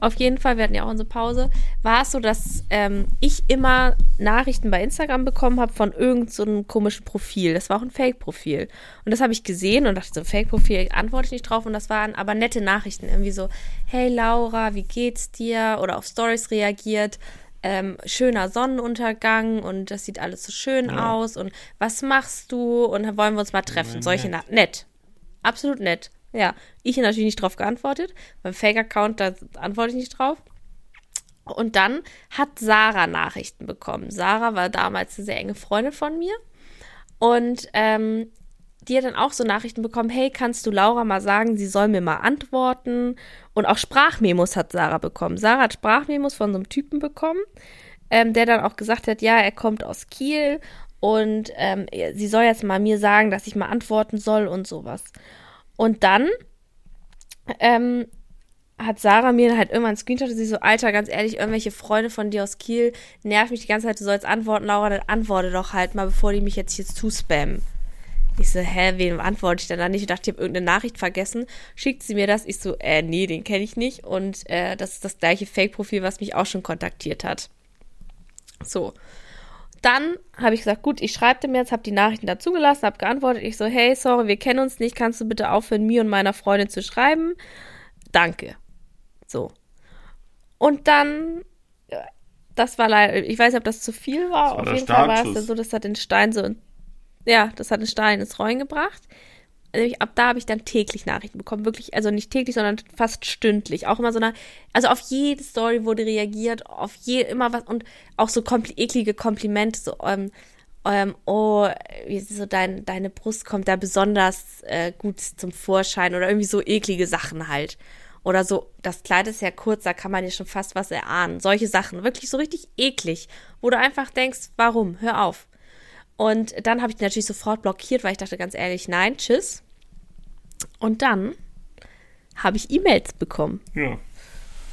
Auf jeden Fall, wir hatten ja auch unsere Pause. War es so, dass ähm, ich immer Nachrichten bei Instagram bekommen habe von irgendeinem so komischen Profil. Das war auch ein Fake-Profil. Und das habe ich gesehen und dachte so, Fake-Profil antworte ich nicht drauf. Und das waren aber nette Nachrichten. Irgendwie so, hey Laura, wie geht's dir? Oder auf Stories reagiert. Ähm, schöner Sonnenuntergang und das sieht alles so schön Ja. aus und was machst du und wollen wir uns mal treffen? Ja, Solche nett. Nett. Absolut nett. Ja, ich habe natürlich nicht drauf geantwortet. Beim Fake-Account, da antworte ich nicht drauf. Und dann hat Sarah Nachrichten bekommen. Sarah war damals eine sehr enge Freundin von mir. Und ähm, hat dann auch so Nachrichten bekommen, hey, kannst du Laura mal sagen, sie soll mir mal antworten? Und auch Sprachmemos hat Sarah bekommen. Sarah hat Sprachmemos von so einem Typen bekommen, ähm, der dann auch gesagt hat, ja, er kommt aus Kiel und ähm, sie soll jetzt mal mir sagen, dass ich mal antworten soll und sowas. Und dann ähm, hat Sarah mir halt irgendwann einen Screenshot, sie so, Alter, ganz ehrlich, irgendwelche Freunde von dir aus Kiel nerven mich die ganze Zeit, du sollst antworten, Laura, dann antworte doch halt mal, bevor die mich jetzt hier zuspammen. Ich so, hä, wem antworte ich denn da nicht? Ich dachte, ich habe irgendeine Nachricht vergessen. Schickt sie mir das? Ich so, äh, nee, den kenne ich nicht. Und äh, das ist das gleiche Fake-Profil, was mich auch schon kontaktiert hat. So. Dann habe ich gesagt, gut, ich schreibe dem jetzt, habe die Nachrichten dazugelassen, habe geantwortet. Ich so, hey, sorry, wir kennen uns nicht. Kannst du bitte aufhören, mir und meiner Freundin zu schreiben? Danke. So. Und dann, äh, das war leider, ich weiß nicht, ob das zu viel war. war Auf jeden Fall war es dann so, das hat den Stein so, ja, das hat den Stein ins Rollen gebracht. Nämlich Ab da habe ich dann täglich Nachrichten bekommen. Wirklich, also nicht täglich, sondern fast stündlich. Auch immer so eine, also auf jede Story wurde reagiert, auf je, immer was und auch so kompli eklige Komplimente, so, ähm, ähm, oh, wie so dein, deine Brust kommt da besonders äh, gut zum Vorschein oder irgendwie so eklige Sachen halt. Oder so, das Kleid ist ja kurz, da kann man ja schon fast was erahnen. Solche Sachen, wirklich so richtig eklig, wo du einfach denkst, warum? Hör auf. Und dann habe ich die natürlich sofort blockiert, weil ich dachte ganz ehrlich, nein, tschüss. Und dann habe ich E-Mails bekommen, Ja.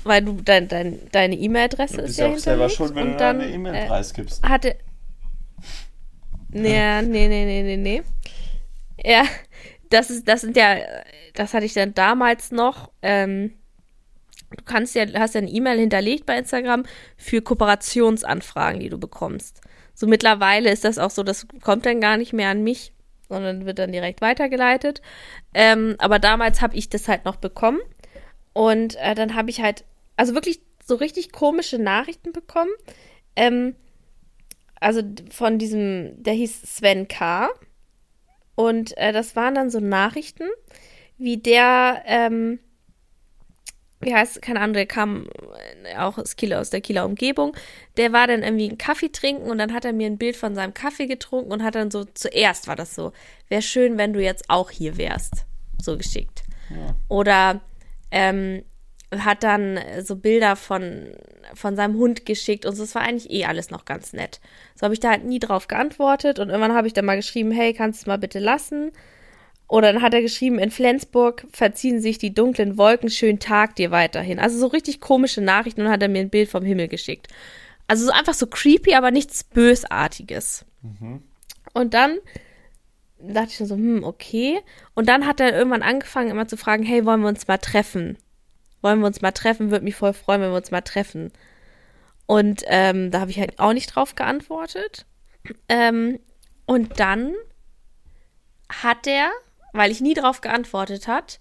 weil du dein, dein, deine E-Mail-Adresse Du ist bist ja auch selber schuld, wenn und du dann deine E-Mail äh, preisgibst. hatte. Nee, nee, nee, nee, nee, nee. Ja, das ist, das sind ja, das hatte ich dann damals noch. Ähm, du kannst ja, hast ja eine E-Mail hinterlegt bei Instagram für Kooperationsanfragen, die du bekommst. So mittlerweile ist das auch so, das kommt dann gar nicht mehr an mich, sondern wird dann direkt weitergeleitet. Ähm, aber damals habe ich das halt noch bekommen. Und äh, dann habe ich halt, also wirklich so richtig komische Nachrichten bekommen. Ähm, also von diesem, der hieß Sven K. Und äh, das waren dann so Nachrichten, wie der, ähm, wie heißt, keine Ahnung, der kam äh, auch aus, Kieler, aus der Kieler Umgebung. Der war dann irgendwie einen Kaffee trinken und dann hat er mir ein Bild von seinem Kaffee getrunken und hat dann so, zuerst war das so, wäre schön, wenn du jetzt auch hier wärst. So geschickt. Ja. Oder ähm, hat dann so Bilder von, von seinem Hund geschickt und so. Das war eigentlich eh alles noch ganz nett. So habe ich da halt nie drauf geantwortet und irgendwann habe ich dann mal geschrieben, hey, kannst du es mal bitte lassen? Oder dann hat er geschrieben, in Flensburg verziehen sich die dunklen Wolken, schönen Tag dir weiterhin. Also so richtig komische Nachrichten und hat er mir ein Bild vom Himmel geschickt. Also so einfach so creepy, aber nichts Bösartiges. Und dann dachte ich so, hm, okay. Und dann hat er irgendwann angefangen, immer zu fragen, hey, wollen wir uns mal treffen? Wollen wir uns mal treffen? Würde mich voll freuen, wenn wir uns mal treffen. Und ähm, da habe ich halt auch nicht drauf geantwortet. Ähm, und dann hat er, weil ich nie drauf geantwortet hat,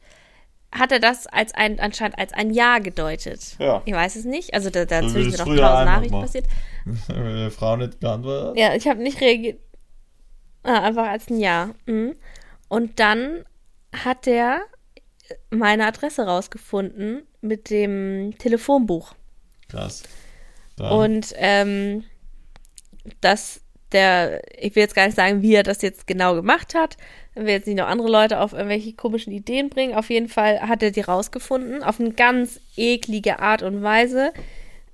hat er das als ein, anscheinend als ein Ja gedeutet. Ja. Ich weiß es nicht. Also da, wie sind noch tausend Nachrichten passiert. Wenn eine Frau nicht geantwortet hat. Ja, ich habe nicht reagiert. Ah, einfach als ein Ja. Mhm. Und dann hat er meine Adresse rausgefunden mit dem Telefonbuch. Krass. Dann, Und ähm, dass der, ich will jetzt gar nicht sagen, wie er das jetzt genau gemacht hat. Wenn wir jetzt nicht noch andere Leute auf irgendwelche komischen Ideen bringen. Auf jeden Fall hat er die rausgefunden. Auf eine ganz eklige Art und Weise.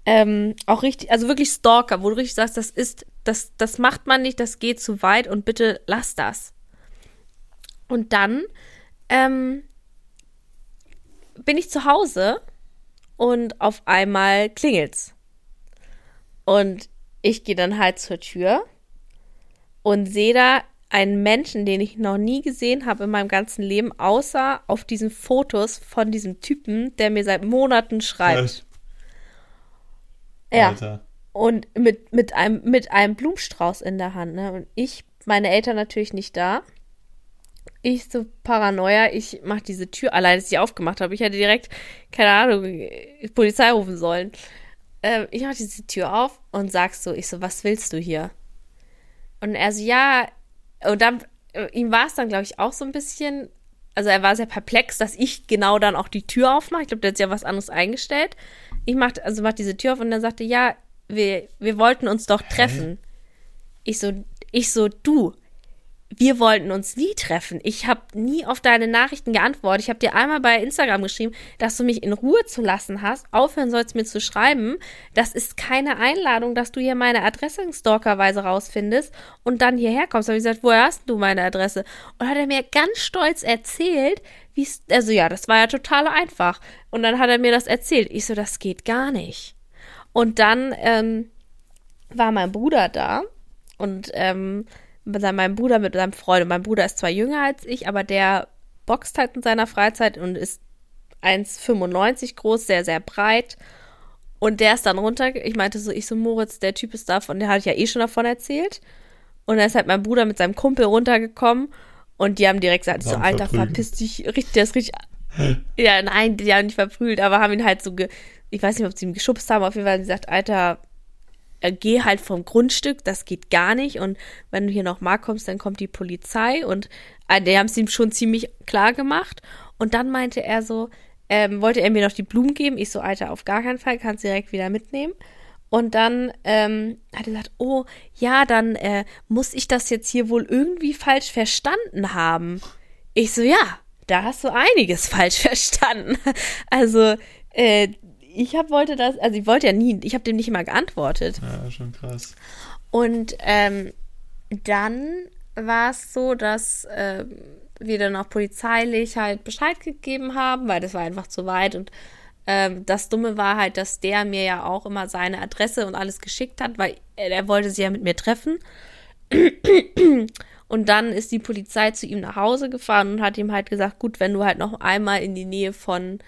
Ähm, auch richtig, also wirklich Stalker, wo du richtig sagst, das ist, das, das macht man nicht, das geht zu weit und bitte lass das. Und dann ähm, bin ich zu Hause und auf einmal klingelt's. Und ich gehe dann halt zur Tür und sehe da einen Menschen, den ich noch nie gesehen habe in meinem ganzen Leben, außer auf diesen Fotos von diesem Typen, der mir seit Monaten schreibt. Ja. Alter. Und mit, mit, einem, mit einem Blumenstrauß in der Hand. Ne? Und ich, meine Eltern natürlich nicht da. Ich so Paranoia, ich mach diese Tür allein, dass ich sie aufgemacht habe. Ich hätte direkt, keine Ahnung, Polizei rufen sollen. äh, ich mach diese Tür auf und sag so, ich so, was willst du hier? Und er so, ja, und dann, äh, ihm war es dann, glaube ich, auch so ein bisschen, also er war sehr perplex, dass ich genau dann auch die Tür aufmache. Ich glaube, der hat ja was anderes eingestellt. Ich mach, also mach diese Tür auf und dann sagte, ja, wir, wir wollten uns doch treffen. Ich so, ich so, du, wir wollten uns nie treffen. Ich habe nie auf deine Nachrichten geantwortet. Ich habe dir einmal bei Instagram geschrieben, dass du mich in Ruhe zu lassen hast. Aufhören sollst mir zu schreiben. Das ist keine Einladung, dass du hier meine Adresse in Stalkerweise rausfindest und dann hierher kommst. Da habe ich gesagt, woher hast du meine Adresse? Und hat er mir ganz stolz erzählt, wie es, also ja, das war ja total einfach. Und dann hat er mir das erzählt. Ich so, das geht gar nicht. Und dann ähm, war mein Bruder da und ähm, mit meinem Bruder, mit seinem Freund. Und mein Bruder ist zwar jünger als ich, aber der boxt halt in seiner Freizeit und ist 1,95 groß, sehr, sehr breit. Und der ist dann runter, ich meinte so, ich so, Moritz, der Typ ist davon, der hatte ich ja eh schon davon erzählt. Und dann ist halt mein Bruder mit seinem Kumpel runtergekommen und die haben direkt gesagt, so, Alter, verpiss dich, richtig, der ist richtig, ja, nein, die haben nicht verprügelt, aber haben ihn halt so, ge, ich weiß nicht, ob sie ihn geschubst haben, auf jeden Fall haben sie gesagt, Alter, äh, geh halt vom Grundstück, das geht gar nicht. Und wenn du hier nochmal kommst, dann kommt die Polizei. Und äh, die haben es ihm schon ziemlich klar gemacht. Und dann meinte er so, ähm, wollte er mir noch die Blumen geben. Ich so, Alter, auf gar keinen Fall, kannst direkt wieder mitnehmen. Und dann ähm, hat er gesagt, oh, ja, dann äh, muss ich das jetzt hier wohl irgendwie falsch verstanden haben. Ich so, ja, da hast du einiges falsch verstanden. Also, äh, ich hab, wollte das, also ich wollte ja nie, ich habe dem nicht mal geantwortet. Ja, schon krass. Und ähm, dann war es so, dass äh, wir dann auch polizeilich halt Bescheid gegeben haben, weil das war einfach zu weit und ähm, das Dumme war halt, dass der mir ja auch immer seine Adresse und alles geschickt hat, weil er, er wollte sie ja mit mir treffen. Und dann ist die Polizei zu ihm nach Hause gefahren und hat ihm halt gesagt, gut, wenn du halt noch einmal in die Nähe von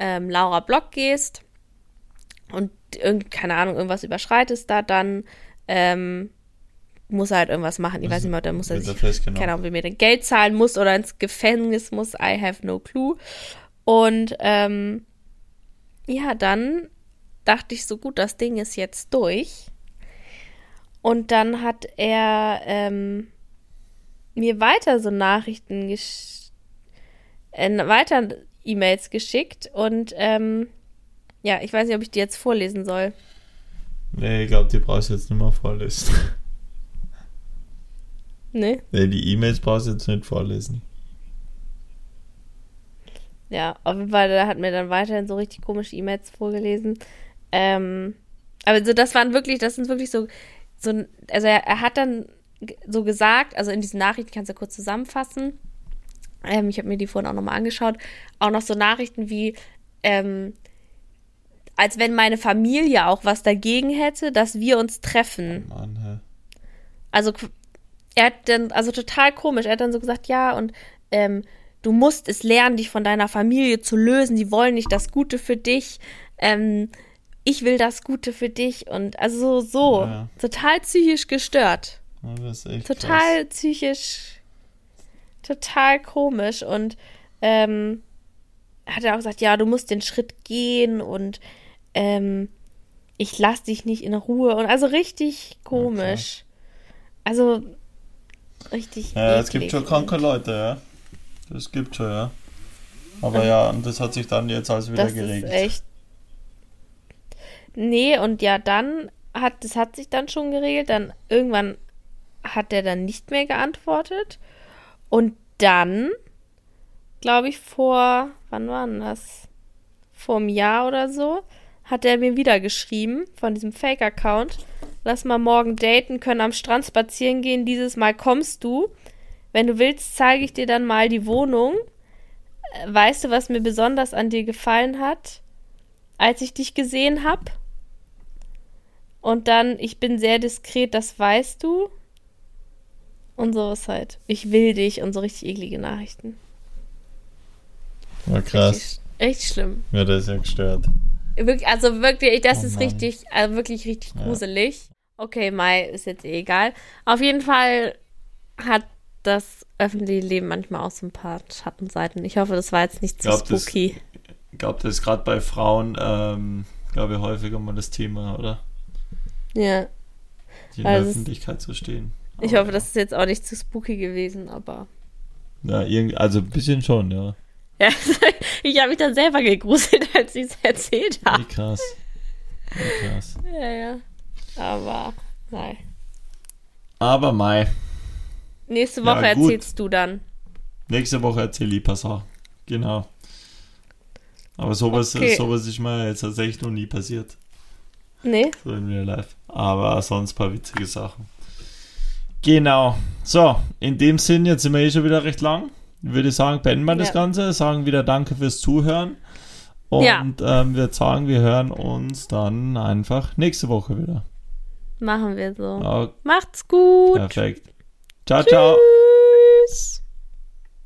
ähm, Laura Block gehst, und irgend, keine Ahnung, irgendwas überschreitest da, dann ähm, muss er halt irgendwas machen. Ich weiß nicht mehr, da muss er sich, keine Ahnung, wie mir denn Geld zahlen muss oder ins Gefängnis muss. I have no clue. Und ähm, ja, dann dachte ich so gut, das Ding ist jetzt durch. Und dann hat er ähm, mir weiter so Nachrichten gesch äh, weiter E-Mails geschickt und ähm, ja, ich weiß nicht, ob ich die jetzt vorlesen soll. Nee, ich glaube, die brauchst du jetzt nicht mehr vorlesen. Nee? Nee, die E-Mails brauchst du jetzt nicht vorlesen. Ja, auf jeden Fall, da hat mir dann weiterhin so richtig komische E-Mails vorgelesen. Ähm, aber so, das waren wirklich, das sind wirklich so, so also er, er hat dann so gesagt, also in diesen Nachrichten kannst du kurz zusammenfassen. Ähm, ich habe mir die vorhin auch nochmal angeschaut. Auch noch so Nachrichten wie, ähm, als wenn meine Familie auch was dagegen hätte, dass wir uns treffen. Oh Mann, hä? Also er hat dann, also total komisch, er hat dann so gesagt, ja, und ähm, du musst es lernen, dich von deiner Familie zu lösen. Sie wollen nicht das Gute für dich. Ähm, ich will das Gute für dich. Und also so, so ja. total psychisch gestört. Total krass. psychisch, total komisch. Und ähm, hat er auch gesagt, ja, du musst den Schritt gehen und ähm, ich lass dich nicht in Ruhe und also richtig komisch. Okay. Also richtig. Ja, es gibt schon kranke Leute, ja. Das gibt schon, ja. Aber ja, und das hat sich dann jetzt alles wieder das geregelt. Ist echt. Nee, und ja, dann hat, das hat sich dann schon geregelt. Dann irgendwann hat er dann nicht mehr geantwortet. Und dann, glaube ich, vor, wann war denn das? Vor einem Jahr oder so, hat er mir wieder geschrieben von diesem Fake-Account. Lass mal morgen daten, können am Strand spazieren gehen. Dieses Mal kommst du. Wenn du willst, zeige ich dir dann mal die Wohnung. Äh, weißt du, was mir besonders an dir gefallen hat, als ich dich gesehen habe? Und dann, ich bin sehr diskret, das weißt du. Und so ist halt. Ich will dich und so richtig eklige Nachrichten. War krass. Richtig, richtig schlimm. Ja, das ist ja gestört. Wirklich, also wirklich, das oh ist richtig, also wirklich richtig gruselig. Ja. Okay, Mai ist jetzt eh egal. Auf jeden Fall hat das öffentliche Leben manchmal auch so ein paar Schattenseiten. Ich hoffe, das war jetzt nicht zu glaub, spooky. ich glaube, das ist gerade bei Frauen ähm, glaube ich, häufiger mal das Thema, oder? Ja. In der Also es- Öffentlichkeit zu stehen. Ich hoffe, das ist jetzt auch nicht zu spooky gewesen, aber. Ja, irgend, also ein bisschen schon, ja. Ja, ich habe mich dann selber gegruselt, als ich es erzählt Wie habe. krass. Wie krass. Ja, ja. Aber, nein. Aber Mai. Nächste Ja, Woche gut. erzählst du dann. Nächste Woche erzähle ich Sachen. Genau. Aber sowas, Okay. sowas ist mir jetzt tatsächlich noch nie passiert. Nee? So in Real Life. Aber sonst ein paar witzige Sachen. Genau. So, in dem Sinn, jetzt sind wir eh schon wieder recht lang. Würde ich sagen, beenden wir das Ja. Ganze. Sagen wieder Danke fürs Zuhören. Und Ja. ähm, wir sagen, wir hören uns dann einfach nächste Woche wieder. Machen wir so. Ja, Macht's gut. perfekt. Ciao, ciao. Tschüss.